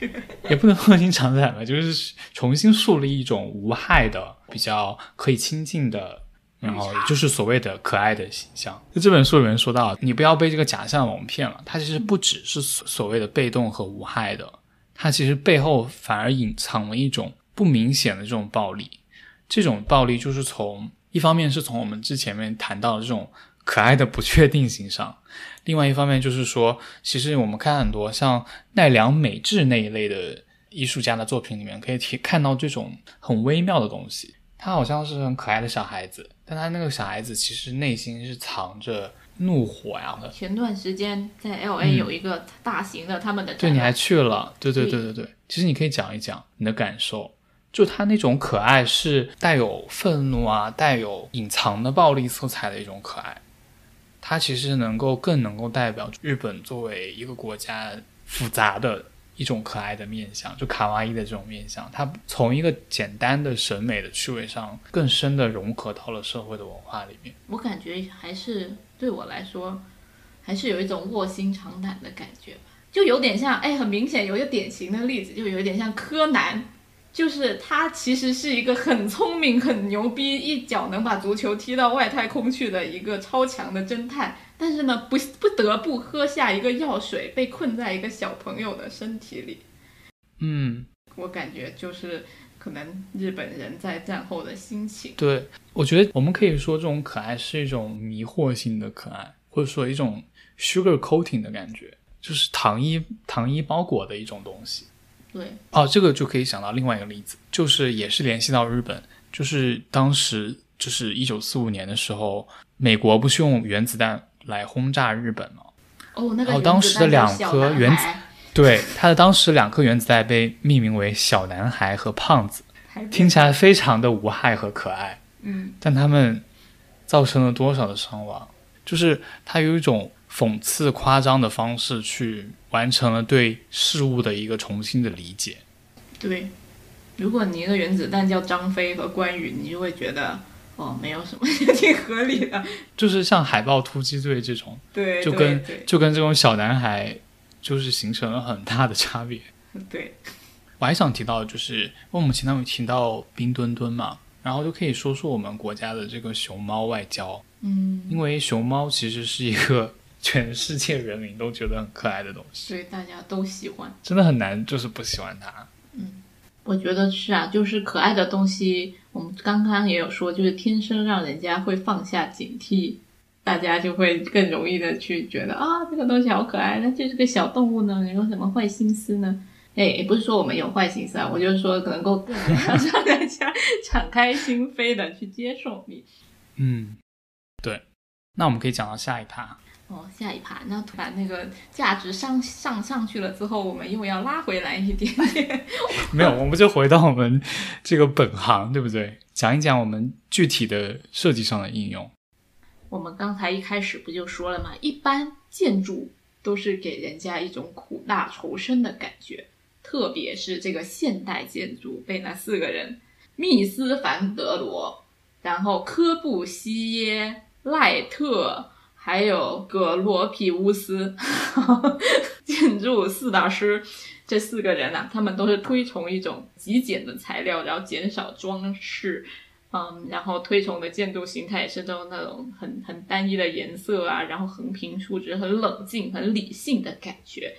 觉，也不能卧薪尝胆吧，就是重新树立一种无害的、比较可以亲近的，然后就是所谓的可爱的形象。就这本书里面说到，你不要被这个假象蒙骗了，它其实不只是所谓的被动和无害的，它其实背后反而隐藏了一种。不明显的这种暴力，这种暴力就是从一方面是从我们之前面谈到的这种可爱的不确定性上，另外一方面就是说，其实我们看很多像奈良美智那一类的艺术家的作品里面，可以提看到这种很微妙的东西。他好像是很可爱的小孩子，但他那个小孩子其实内心是藏着怒火呀的。前段时间在 L A 有一个大型的他们的，对，你还去了？对对对对对，其实你可以讲一讲你的感受。就他那种可爱是带有愤怒啊，带有隐藏的暴力色彩的一种可爱，它其实能够更能够代表日本作为一个国家复杂的一种可爱的面相，就卡哇伊的这种面相，它从一个简单的审美的趣味上，更深的融合到了社会的文化里面。我感觉还是对我来说，还是有一种卧薪尝胆的感觉吧，就有点像，哎，很明显有一个典型的例子，就有点像柯南。就是他其实是一个很聪明、很牛逼，一脚能把足球踢到外太空去的一个超强的侦探，但是呢，不不得不喝下一个药水，被困在一个小朋友的身体里。嗯，我感觉就是可能日本人在战后的心情。对，我觉得我们可以说这种可爱是一种迷惑性的可爱，或者说一种 sugar coating 的感觉，就是糖衣糖衣包裹的一种东西。对哦，这个就可以想到另外一个例子，就是也是联系到日本，就是当时就是一九四五年的时候，美国不是用原子弹来轰炸日本吗？哦，那个。然后当时的两颗原子，对，他的当时两颗原子弹被命名为“小男孩”和“胖子”，听起来非常的无害和可爱。嗯，但他们造成了多少的伤亡？就是他有一种。讽刺夸张的方式去完成了对事物的一个重新的理解。对，如果你一个原子弹叫张飞和关羽，你就会觉得哦，没有什么，也挺合理的。就是像海豹突击队这种，对，就跟就跟这种小男孩，就是形成了很大的差别。对，我还想提到，就是我们前面有提到冰墩墩嘛，然后就可以说说我们国家的这个熊猫外交。嗯，因为熊猫其实是一个。全世界人民都觉得很可爱的东西，对，大家都喜欢，真的很难，就是不喜欢它。嗯，我觉得是啊，就是可爱的东西，我们刚刚也有说，就是天生让人家会放下警惕，大家就会更容易的去觉得啊，这个东西好可爱，那这是个小动物呢，有什么坏心思呢？哎，也不是说我们有坏心思啊，我就是说能够更让大家 敞开心扉的去接受你。嗯，对，那我们可以讲到下一趴。哦，下一盘，那把那个价值上上上去了之后，我们又要拉回来一点点。没有，我们就回到我们这个本行，对不对？讲一讲我们具体的设计上的应用。我们刚才一开始不就说了吗？一般建筑都是给人家一种苦大仇深的感觉，特别是这个现代建筑被那四个人密斯凡德罗，然后科布西耶、赖特。还有格罗皮乌斯，建筑四大师，这四个人啊，他们都是推崇一种极简的材料，然后减少装饰，嗯，然后推崇的建筑形态也是这种那种很很单一的颜色啊，然后横平竖直，很冷静、很理性的感觉。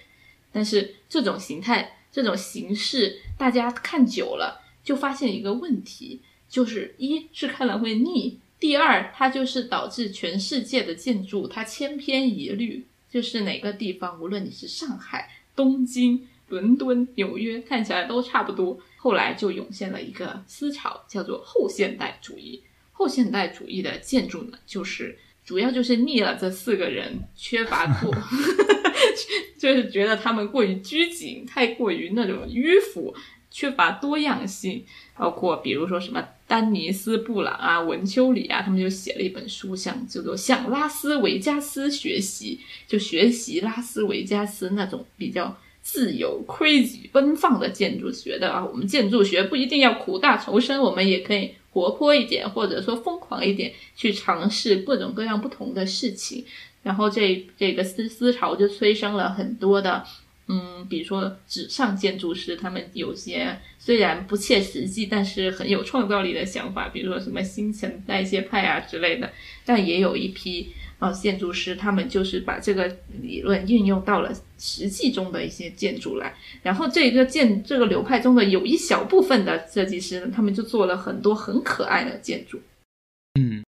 但是这种形态、这种形式，大家看久了就发现一个问题，就是一是看了会腻。第二，它就是导致全世界的建筑它千篇一律，就是哪个地方，无论你是上海、东京、伦敦、纽约，看起来都差不多。后来就涌现了一个思潮，叫做后现代主义。后现代主义的建筑呢，就是主要就是腻了这四个人，缺乏过，就是觉得他们过于拘谨，太过于那种迂腐。缺乏多样性，包括比如说什么丹尼斯·布朗啊、文丘里啊，他们就写了一本书，像叫做向拉斯维加斯学习，就学习拉斯维加斯那种比较自由、规矩、奔放的建筑，学的啊，我们建筑学不一定要苦大仇深，我们也可以活泼一点，或者说疯狂一点，去尝试各种各样不同的事情。然后这这个思思潮就催生了很多的，嗯，比如说纸上建筑师，他们有些虽然不切实际，但是很有创造力的想法，比如说什么新陈代谢派啊之类的，但也有一批。啊，建筑师他们就是把这个理论运用到了实际中的一些建筑来，然后这个建这个流派中的有一小部分的设计师呢，他们就做了很多很可爱的建筑。嗯，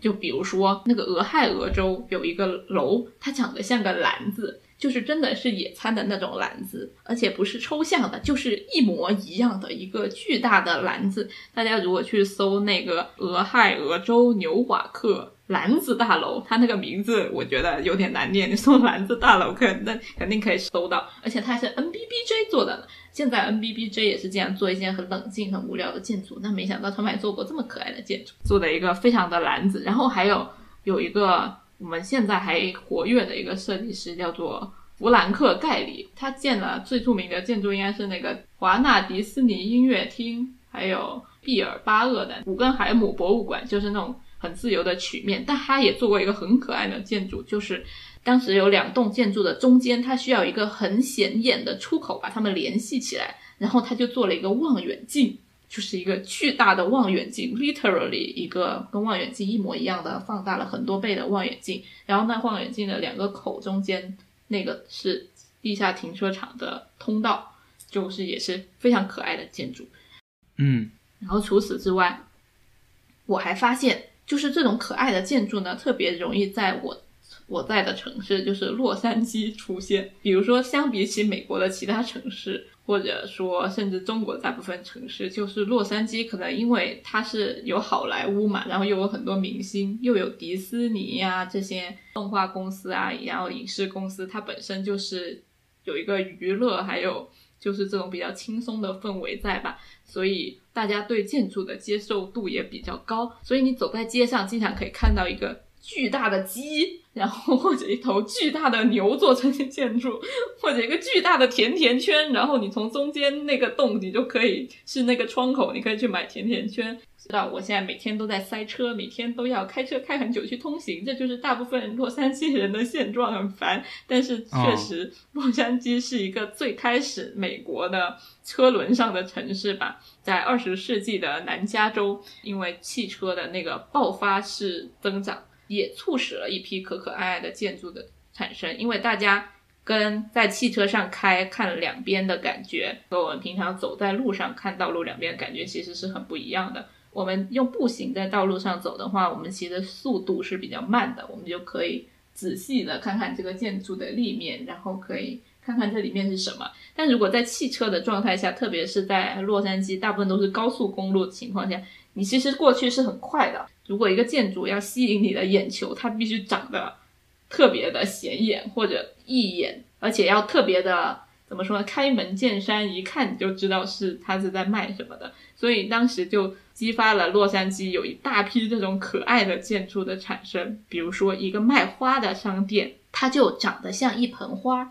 就比如说那个俄亥俄州有一个楼，它长得像个篮子，就是真的是野餐的那种篮子，而且不是抽象的，就是一模一样的一个巨大的篮子。大家如果去搜那个俄亥俄州纽瓦克。篮子大楼，它那个名字我觉得有点难念。你搜篮子大楼，肯那肯定可以搜到，而且它是 NBBJ 做的。现在 NBBJ 也是这样做一些很冷静、很无聊的建筑。那没想到他们还做过这么可爱的建筑，做的一个非常的篮子。然后还有有一个我们现在还活跃的一个设计师叫做弗兰克盖里，他建了最著名的建筑应该是那个华纳迪士尼音乐厅，还有毕尔巴鄂的古根海姆博物馆，就是那种。很自由的曲面，但他也做过一个很可爱的建筑，就是当时有两栋建筑的中间，它需要一个很显眼的出口把它们联系起来，然后他就做了一个望远镜，就是一个巨大的望远镜，literally 一个跟望远镜一模一样的放大了很多倍的望远镜，然后那望远镜的两个口中间那个是地下停车场的通道，就是也是非常可爱的建筑，嗯，然后除此之外，我还发现。就是这种可爱的建筑呢，特别容易在我我在的城市，就是洛杉矶出现。比如说，相比起美国的其他城市，或者说甚至中国大部分城市，就是洛杉矶可能因为它是有好莱坞嘛，然后又有很多明星，又有迪士尼呀这些动画公司啊，然后影视公司，它本身就是有一个娱乐，还有就是这种比较轻松的氛围在吧，所以。大家对建筑的接受度也比较高，所以你走在街上，经常可以看到一个巨大的鸡。然后或者一头巨大的牛做成的建筑，或者一个巨大的甜甜圈，然后你从中间那个洞，你就可以是那个窗口，你可以去买甜甜圈。知道我现在每天都在塞车，每天都要开车开很久去通行，这就是大部分洛杉矶人的现状，很烦。但是确实，洛杉矶是一个最开始美国的车轮上的城市吧，在二十世纪的南加州，因为汽车的那个爆发式增长。也促使了一批可可爱爱的建筑的产生，因为大家跟在汽车上开看两边的感觉，和我们平常走在路上看道路两边的感觉其实是很不一样的。我们用步行在道路上走的话，我们骑的速度是比较慢的，我们就可以仔细的看看这个建筑的立面，然后可以看看这里面是什么。但如果在汽车的状态下，特别是在洛杉矶，大部分都是高速公路的情况下，你其实过去是很快的。如果一个建筑要吸引你的眼球，它必须长得特别的显眼或者异眼，而且要特别的怎么说呢？开门见山，一看你就知道是它是在卖什么的。所以当时就激发了洛杉矶有一大批这种可爱的建筑的产生。比如说一个卖花的商店，它就长得像一盆花；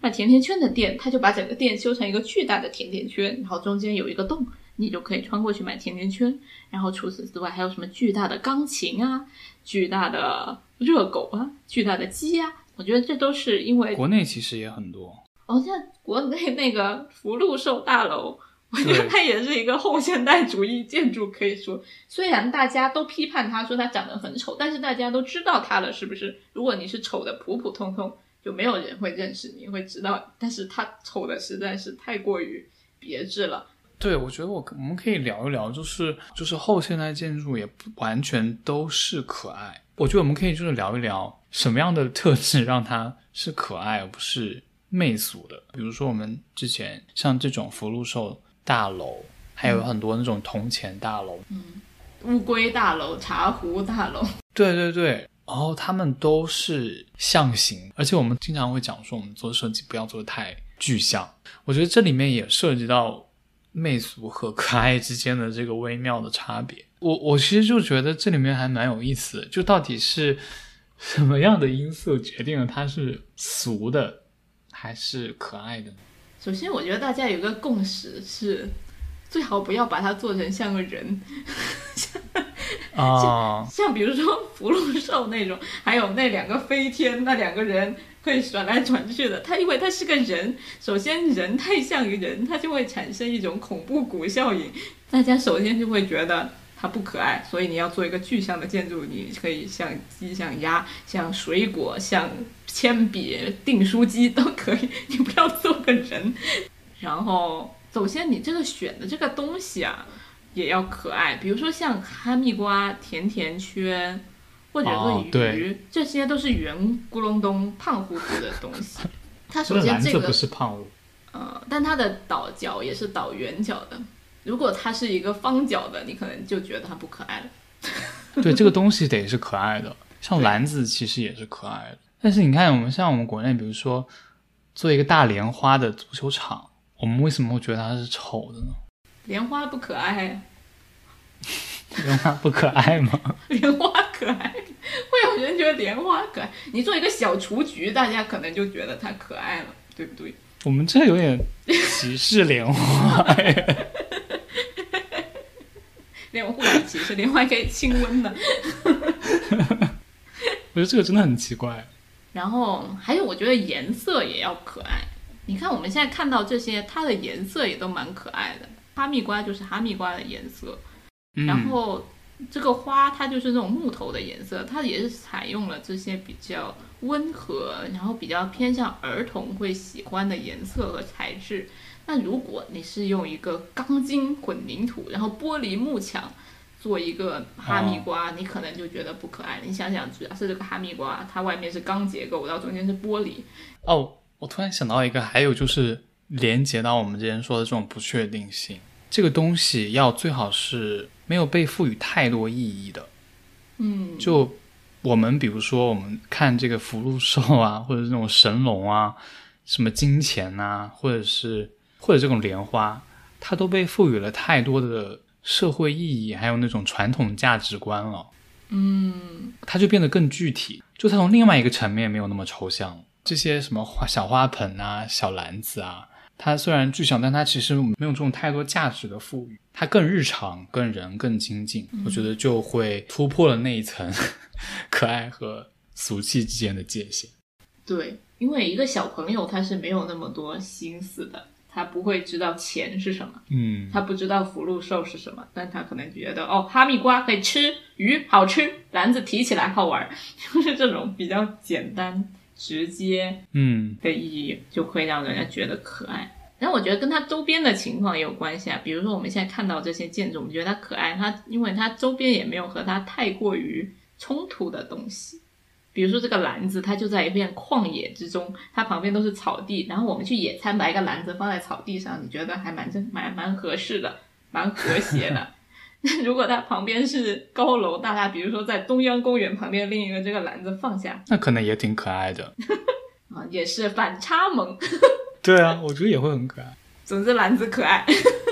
卖甜甜圈的店，它就把整个店修成一个巨大的甜甜圈，然后中间有一个洞。你就可以穿过去买甜甜圈，然后除此之外还有什么巨大的钢琴啊、巨大的热狗啊、巨大的鸡啊？我觉得这都是因为国内其实也很多。哦，像国内那个福禄寿大楼，我觉得它也是一个后现代主义建筑，可以说虽然大家都批判它，说它长得很丑，但是大家都知道它了，是不是？如果你是丑的普普通通，就没有人会认识你，会知道。但是它丑的实在是太过于别致了。对，我觉得我我们可以聊一聊，就是就是后现代建筑也不完全都是可爱。我觉得我们可以就是聊一聊什么样的特质让它是可爱而不是媚俗的。比如说我们之前像这种福禄寿大楼，还有很多那种铜钱大楼，嗯，乌龟大楼、茶壶大楼，对对对，然后他们都是象形，而且我们经常会讲说，我们做设计不要做的太具象。我觉得这里面也涉及到。媚俗和可爱之间的这个微妙的差别，我我其实就觉得这里面还蛮有意思的，就到底是什么样的因素决定了它是俗的，还是可爱的？首先，我觉得大家有个共识是，最好不要把它做成像个人，哦，像比如说福禄寿那种，还有那两个飞天那两个人会转来转去的。他因为他是个人，首先人太像一个人，他就会产生一种恐怖谷效应，大家首先就会觉得它不可爱。所以你要做一个具象的建筑，你可以像鸡、像鸭、像水果、像铅笔、订书机都可以，你不要做个人。然后，首先你这个选的这个东西啊，也要可爱，比如说像哈密瓜、甜甜圈，或者鱼，对这些都是圆咕隆咚、胖乎乎的东西。它首先这个不是胖物，呃，但它的倒角也是倒圆角的。如果它是一个方角的，你可能就觉得它不可爱了。对，这个东西得是可爱的。像篮子其实也是可爱的，但是你看，我们像我们国内，比如说做一个大莲花的足球场，我们为什么会觉得它是丑的呢？莲花不可爱，莲花不可爱吗？莲花可爱，会有人觉得莲花可爱。你做一个小雏菊，大家可能就觉得它可爱了，对不对？我们这有点歧视莲花哎。莲花不歧视，莲花还可以清温的。我觉得这个真的很奇怪。然后还有，我觉得颜色也要可爱。你看我们现在看到这些，它的颜色也都蛮可爱的。哈密瓜就是哈密瓜的颜色，嗯、然后这个花它就是那种木头的颜色，它也是采用了这些比较温和，然后比较偏向儿童会喜欢的颜色和材质。那如果你是用一个钢筋混凝土，然后玻璃幕墙做一个哈密瓜，你可能就觉得不可爱了。你想想，主要是这个哈密瓜，它外面是钢结构，然后中间是玻璃。哦，我突然想到一个，还有就是连接到我们之前说的这种不确定性，这个东西要最好是没有被赋予太多意义的。嗯，就我们比如说我们看这个福禄寿啊，或者这种神龙啊，什么金钱呐、或者是或者这种莲花，它都被赋予了太多的社会意义，还有那种传统价值观了。嗯，它就变得更具体，就它从另外一个层面没有那么抽象。这些什么花小花盆啊、小篮子啊，它虽然具象，但它其实没有这种太多价值的赋予，它更日常、更人、更亲近。我觉得就会突破了那一层 可爱和俗气之间的界限。对，因为一个小朋友他是没有那么多心思的，他不会知道钱是什么。嗯，他不知道福禄寿是什么，但他可能觉得哦，哈密瓜可以吃，鱼好吃，篮子提起来好玩，就是这种比较简单直接嗯的意义，就会让人家觉得可爱。然后我觉得跟它周边的情况也有关系啊，比如说我们现在看到这些建筑，我们觉得它可爱，它因为它周边也没有和它太过于冲突的东西。比如说这个篮子，它就在一片旷野之中，它旁边都是草地，然后我们去野餐，把一个篮子放在草地上，你觉得还蛮正蛮蛮合适的，蛮和谐的。如果它旁边是高楼大厦，比如说在中央公园旁边另一个这个篮子放下那可能也挺可爱的。啊，也是反差萌。对啊，我觉得也会很可爱。总之篮子可爱。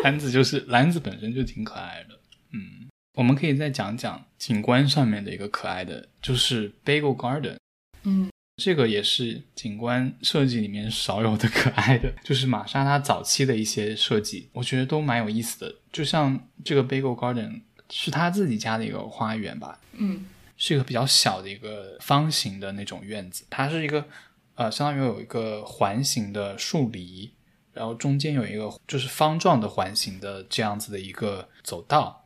篮子就是篮子本身就挺可爱的。嗯，我们可以再讲讲景观上面的一个可爱的，就是 Bagel Garden。嗯，这个也是景观设计里面少有的可爱的，就是玛莎她早期的一些设计，我觉得都蛮有意思的。就像这个 Bagel Garden 是他自己家的一个花园吧，嗯是一个比较小的一个方形的那种院子，它是一个呃，相当于有一个环形的树篱，然后中间有一个就是方状的环形的这样子的一个走道，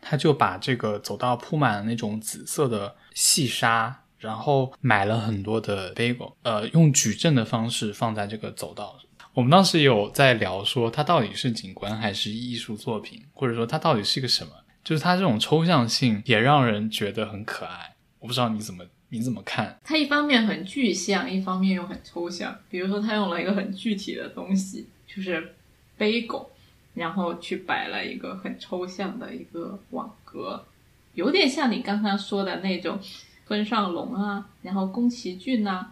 他就把这个走道铺满了那种紫色的细沙，然后买了很多的 bagel，呃，用矩阵的方式放在这个走道。我们当时有在聊说，它到底是景观还是艺术作品，或者说它到底是个什么？就是它这种抽象性也让人觉得很可爱。我不知道你怎么你怎么看？它一方面很具象，一方面又很抽象。比如说，它用了一个很具体的东西，就是 bagel，然后去摆了一个很抽象的一个网格，有点像你刚刚说的那种村上龙啊，然后宫崎骏呐、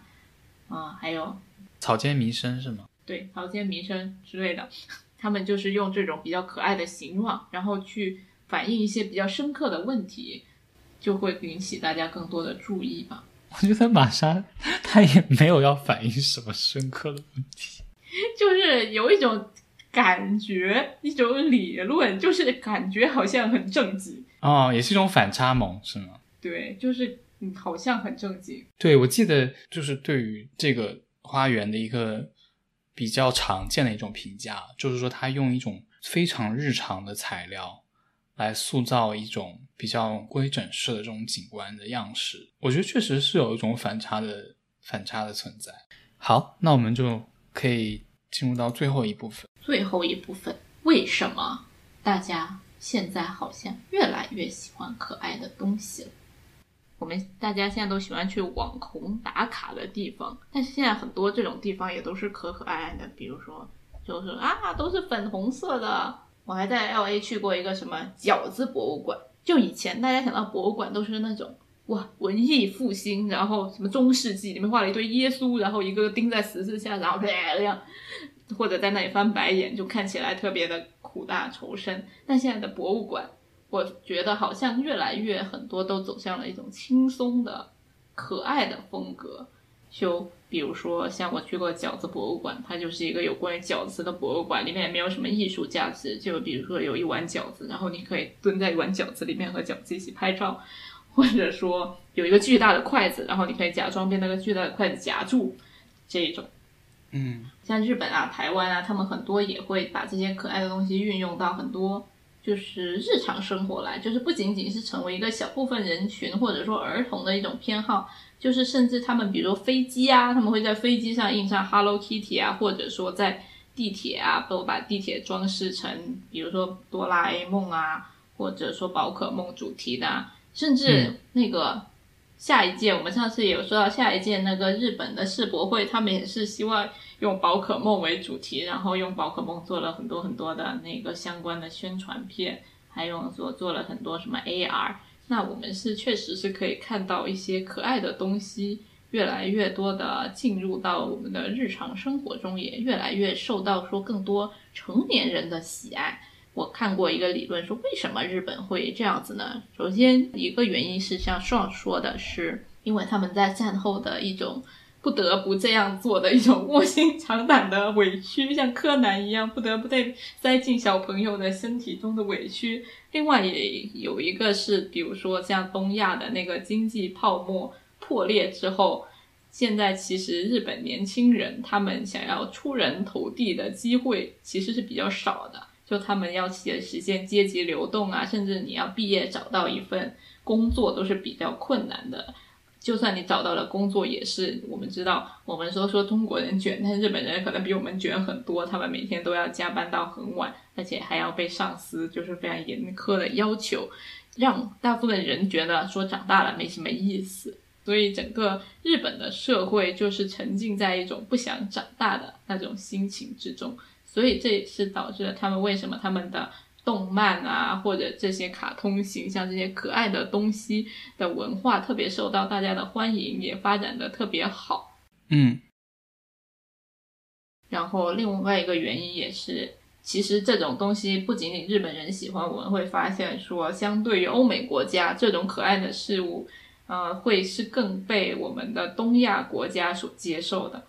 啊，还有草间弥生是吗？对草间弥生之类的，他们就是用这种比较可爱的形状，然后去反映一些比较深刻的问题，就会引起大家更多的注意吧。我觉得玛莎他也没有要反映什么深刻的问题，就是有一种感觉，一种理论，就是感觉好像很正经。哦，也是一种反差萌，是吗？对，就是嗯，好像很正经。对，我记得就是对于这个花园的一个比较常见的一种评价，就是说他用一种非常日常的材料来塑造一种比较规整式的这种景观的样式。我觉得确实是有一种反差的反差的存在。好，那我们就可以进入到最后一部分。最后一部分，为什么大家现在好像越来越喜欢可爱的东西了？我们大家现在都喜欢去网红打卡的地方，但是现在很多这种地方也都是可可爱爱的，比如说就是啊，都是粉红色的。我还在 L A 去过一个什么饺子博物馆，就以前大家想到博物馆都是那种哇文艺复兴，然后什么中世纪里面画了一堆耶稣，然后一个个钉在十字架，然后这样，或者在那里翻白眼，就看起来特别的苦大仇深。但现在的博物馆。我觉得好像越来越很多都走向了一种轻松的、可爱的风格。就比如说像我去过饺子博物馆，它就是一个有关于饺子的博物馆，里面也没有什么艺术价值。就比如说有一碗饺子，然后你可以蹲在一碗饺子里面和饺子一起拍照，或者说有一个巨大的筷子，然后你可以假装被那个巨大的筷子夹住，这种。嗯，像日本啊、台湾啊，他们很多也会把这些可爱的东西运用到很多。就是日常生活来，就是不仅仅是成为一个小部分人群或者说儿童的一种偏好，就是甚至他们比如飞机啊，他们会在飞机上印上 Hello Kitty 啊，或者说在地铁啊，都把地铁装饰成比如说哆啦 A 梦啊，或者说宝可梦主题的，甚至那个下一届，我们上次也有说到下一届那个日本的世博会，他们也是希望。用宝可梦为主题，然后用宝可梦做了很多很多的那个相关的宣传片，还用做做了很多什么 AR。那我们是确实是可以看到一些可爱的东西，越来越多的进入到我们的日常生活中，也越来越受到说更多成年人的喜爱。我看过一个理论说，为什么日本会这样子呢？首先一个原因是像爽说的，是因为他们在战后的一种。不得不这样做的一种卧薪尝胆的委屈，像柯南一样不得不被塞进小朋友的身体中的委屈。另外也有一个是，比如说像东亚的那个经济泡沫破裂之后，现在其实日本年轻人他们想要出人头地的机会其实是比较少的，就他们要实现阶级流动啊，甚至你要毕业找到一份工作都是比较困难的。就算你找到了工作，也是我们知道，我们说说中国人卷，但是日本人可能比我们卷很多。他们每天都要加班到很晚，而且还要被上司就是非常严苛的要求，让大部分人觉得说长大了没什么意思。所以整个日本的社会就是沉浸在一种不想长大的那种心情之中。所以这也是导致了他们为什么他们的。动漫啊，或者这些卡通形象、这些可爱的东西的文化特别受到大家的欢迎，也发展的特别好。嗯。然后另外一个原因也是，其实这种东西不仅仅日本人喜欢，我们会发现说，相对于欧美国家，这种可爱的事物，呃，会是更被我们的东亚国家所接受的，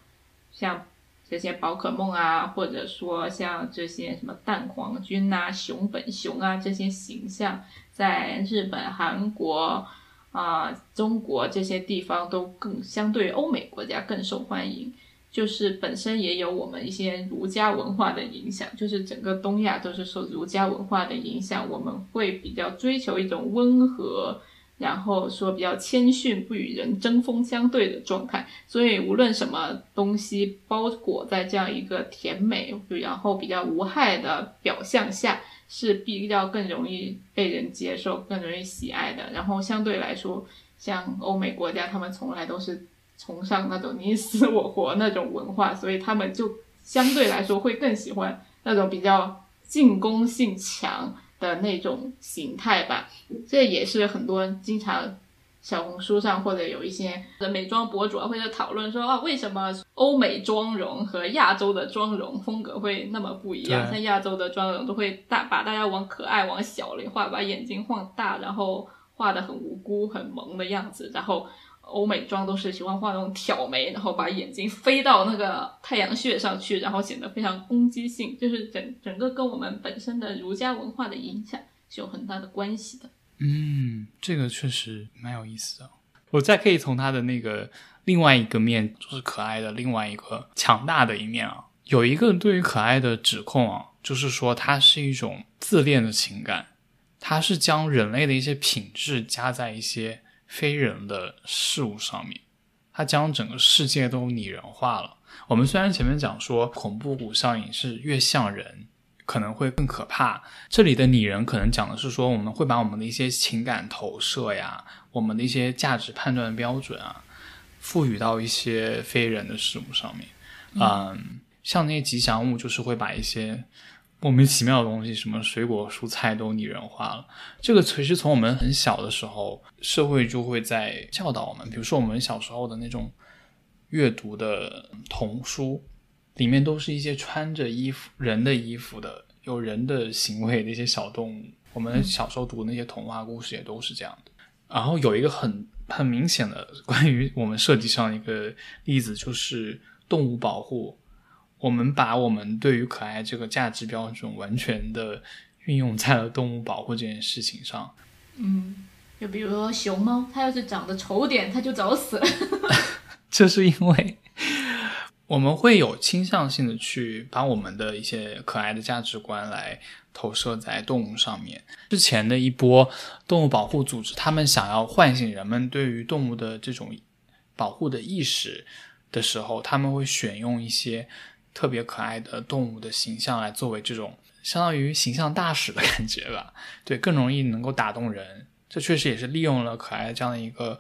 像。这些宝可梦啊，或者说像这些什么蛋黄君啊、熊本熊啊这些形象，在日本、韩国啊、中国这些地方都更相对欧美国家更受欢迎。就是本身也有我们一些儒家文化的影响，就是整个东亚都是受儒家文化的影响，我们会比较追求一种温和。然后说比较谦逊，不与人针锋相对的状态，所以无论什么东西包裹在这样一个甜美，然后比较无害的表象下，是比较更容易被人接受、更容易喜爱的。然后相对来说，像欧美国家，他们从来都是崇尚那种你死我活那种文化，所以他们就相对来说会更喜欢那种比较进攻性强。的那种形态吧，这也是很多经常小红书上或者有一些的美妆博主啊，会在讨论说啊，为什么欧美妆容和亚洲的妆容风格会那么不一样？像亚洲的妆容都会大把大家往可爱往小里画，把眼睛放大，然后画的很无辜很萌的样子，然后欧美妆都是喜欢画那种挑眉，然后把眼睛飞到那个太阳穴上去，然后显得非常攻击性，就是整整个跟我们本身的儒家文化的影响是有很大的关系的。嗯，这个确实蛮有意思的。我再可以从他的那个另外一个面，就是可爱的另外一个强大的一面啊，有一个对于可爱的指控啊，就是说它是一种自恋的情感，它是将人类的一些品质加在一些非人的事物上面，它将整个世界都拟人化了。我们虽然前面讲说恐怖谷效应是越像人可能会更可怕，这里的拟人可能讲的是说我们会把我们的一些情感投射呀。我们的一些价值判断标准啊，赋予到一些非人的事物上面，嗯，像那些吉祥物，就是会把一些莫名其妙的东西，什么水果、蔬菜都拟人化了。这个其实从我们很小的时候，社会就会在教导我们，比如说我们小时候的那种阅读的童书，里面都是一些穿着衣服、人的衣服的、有人的行为的一些小动物。我们小时候读那些童话故事也都是这样的。然后有一个很很明显的关于我们设计上一个例子，就是动物保护。我们把我们对于可爱这个价值标准完全的运用在了动物保护这件事情上。嗯，就比如说熊猫，它要是长得丑点，它就早死了。这是因为我们会有倾向性的去把我们的一些可爱的价值观来。投射在动物上面。之前的一波动物保护组织，他们想要唤醒人们对于动物的这种保护的意识的时候，他们会选用一些特别可爱的动物的形象来作为这种相当于形象大使的感觉吧。对，更容易能够打动人。这确实也是利用了可爱这样的一个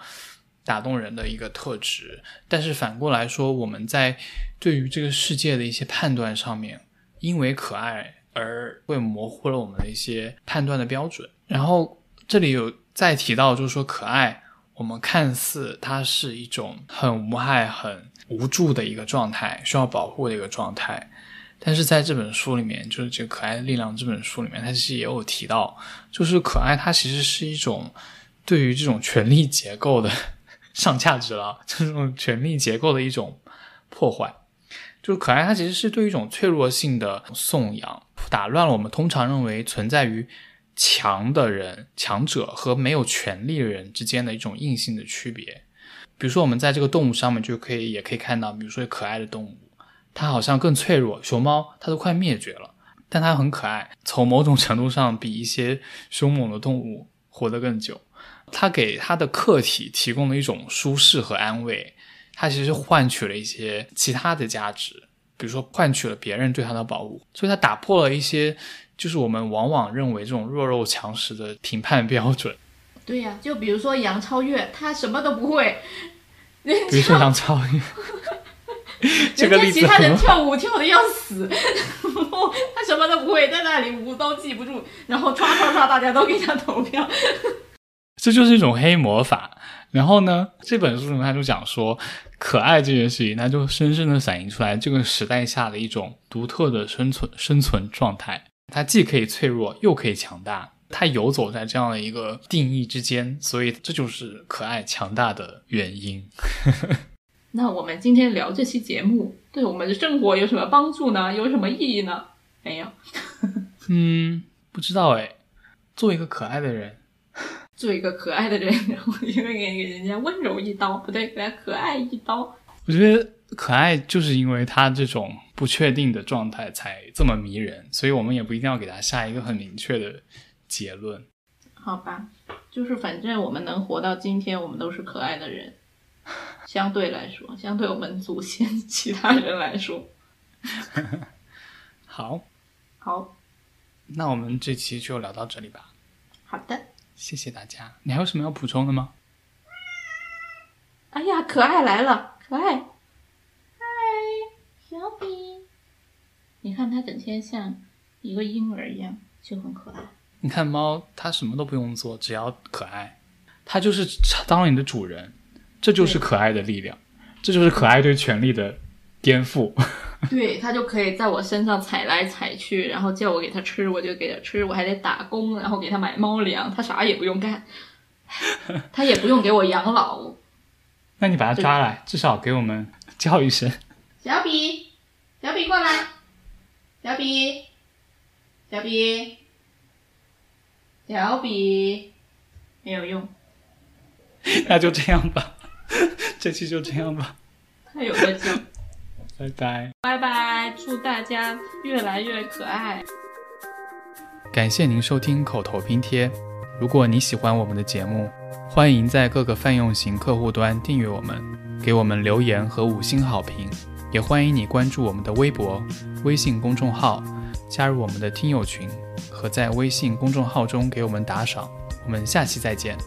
打动人的一个特质。但是反过来说，我们在对于这个世界的一些判断上面，因为可爱。而会模糊了我们的一些判断的标准。然后这里有再提到，就是说可爱，我们看似它是一种很无害、很无助的一个状态，需要保护的一个状态。但是在这本书里面，就是这《可爱的力量》这本书里面，它其实也有提到，就是可爱它其实是一种对于这种权力结构的 上价值了，这种权力结构的一种破坏。就是可爱，它其实是对一种脆弱性的颂扬，打乱了我们通常认为存在于强的人、强者和没有权利的人之间的一种硬性的区别。比如说，我们在这个动物上面就可以也可以看到，比如说可爱的动物，它好像更脆弱。熊猫它都快灭绝了，但它很可爱，从某种程度上比一些凶猛的动物活得更久。它给它的客体提供了一种舒适和安慰。它其实换取了一些其他的价值，比如说换取了别人对它的保护，所以它打破了一些就是我们往往认为这种弱肉强食的评判标准。对呀，就比如说杨超越，他什么都不会。比如说杨超越，这个例子其他人跳舞跳的要死，他什么都不会，在那里舞都记不住，然后唰唰唰，大家都给他投票。这就是一种黑魔法。然后呢，这本书里面他就讲说，可爱这件事情，它就深深的反映出来这个时代下的一种独特的生存生存状态。它既可以脆弱，又可以强大，它游走在这样的一个定义之间，所以这就是可爱强大的原因。那我们今天聊这期节目，对我们的生活有什么帮助呢？有什么意义呢？没有。嗯，不知道哎。做一个可爱的人。做一个可爱的人，然后因为给给人家温柔一刀，不对，给他可爱一刀。我觉得可爱就是因为他这种不确定的状态才这么迷人，所以我们也不一定要给他下一个很明确的结论。好吧，就是反正我们能活到今天，我们都是可爱的人。相对来说，相对我们祖先其他人来说，好，好，那我们这期就聊到这里吧。好的。谢谢大家，你还有什么要补充的吗？哎呀，可爱来了，可爱，嗨，小比，你看它整天像一个婴儿一样，就很可爱。你看猫，它什么都不用做，只要可爱，它就是当了你的主人，这就是可爱的力量，这就是可爱对权力的颠覆。对它就可以在我身上踩来踩去，然后叫我给它吃，我就给它吃，我还得打工，然后给它买猫粮，它啥也不用干，它也不用给我养老，那你把它抓来，至少给我们 叫一声。小比，小比过来，小比，小比，小比，没有用，那就这样吧，这期就这样吧，太有个叫，拜拜。拜拜，祝大家越来越可爱。感谢您收听口头拼贴。如果你喜欢我们的节目，欢迎在各个泛用型客户端订阅我们，给我们留言和五星好评。也欢迎你关注我们的微博、微信公众号，加入我们的听友群，和在微信公众号中给我们打赏。我们下期再见。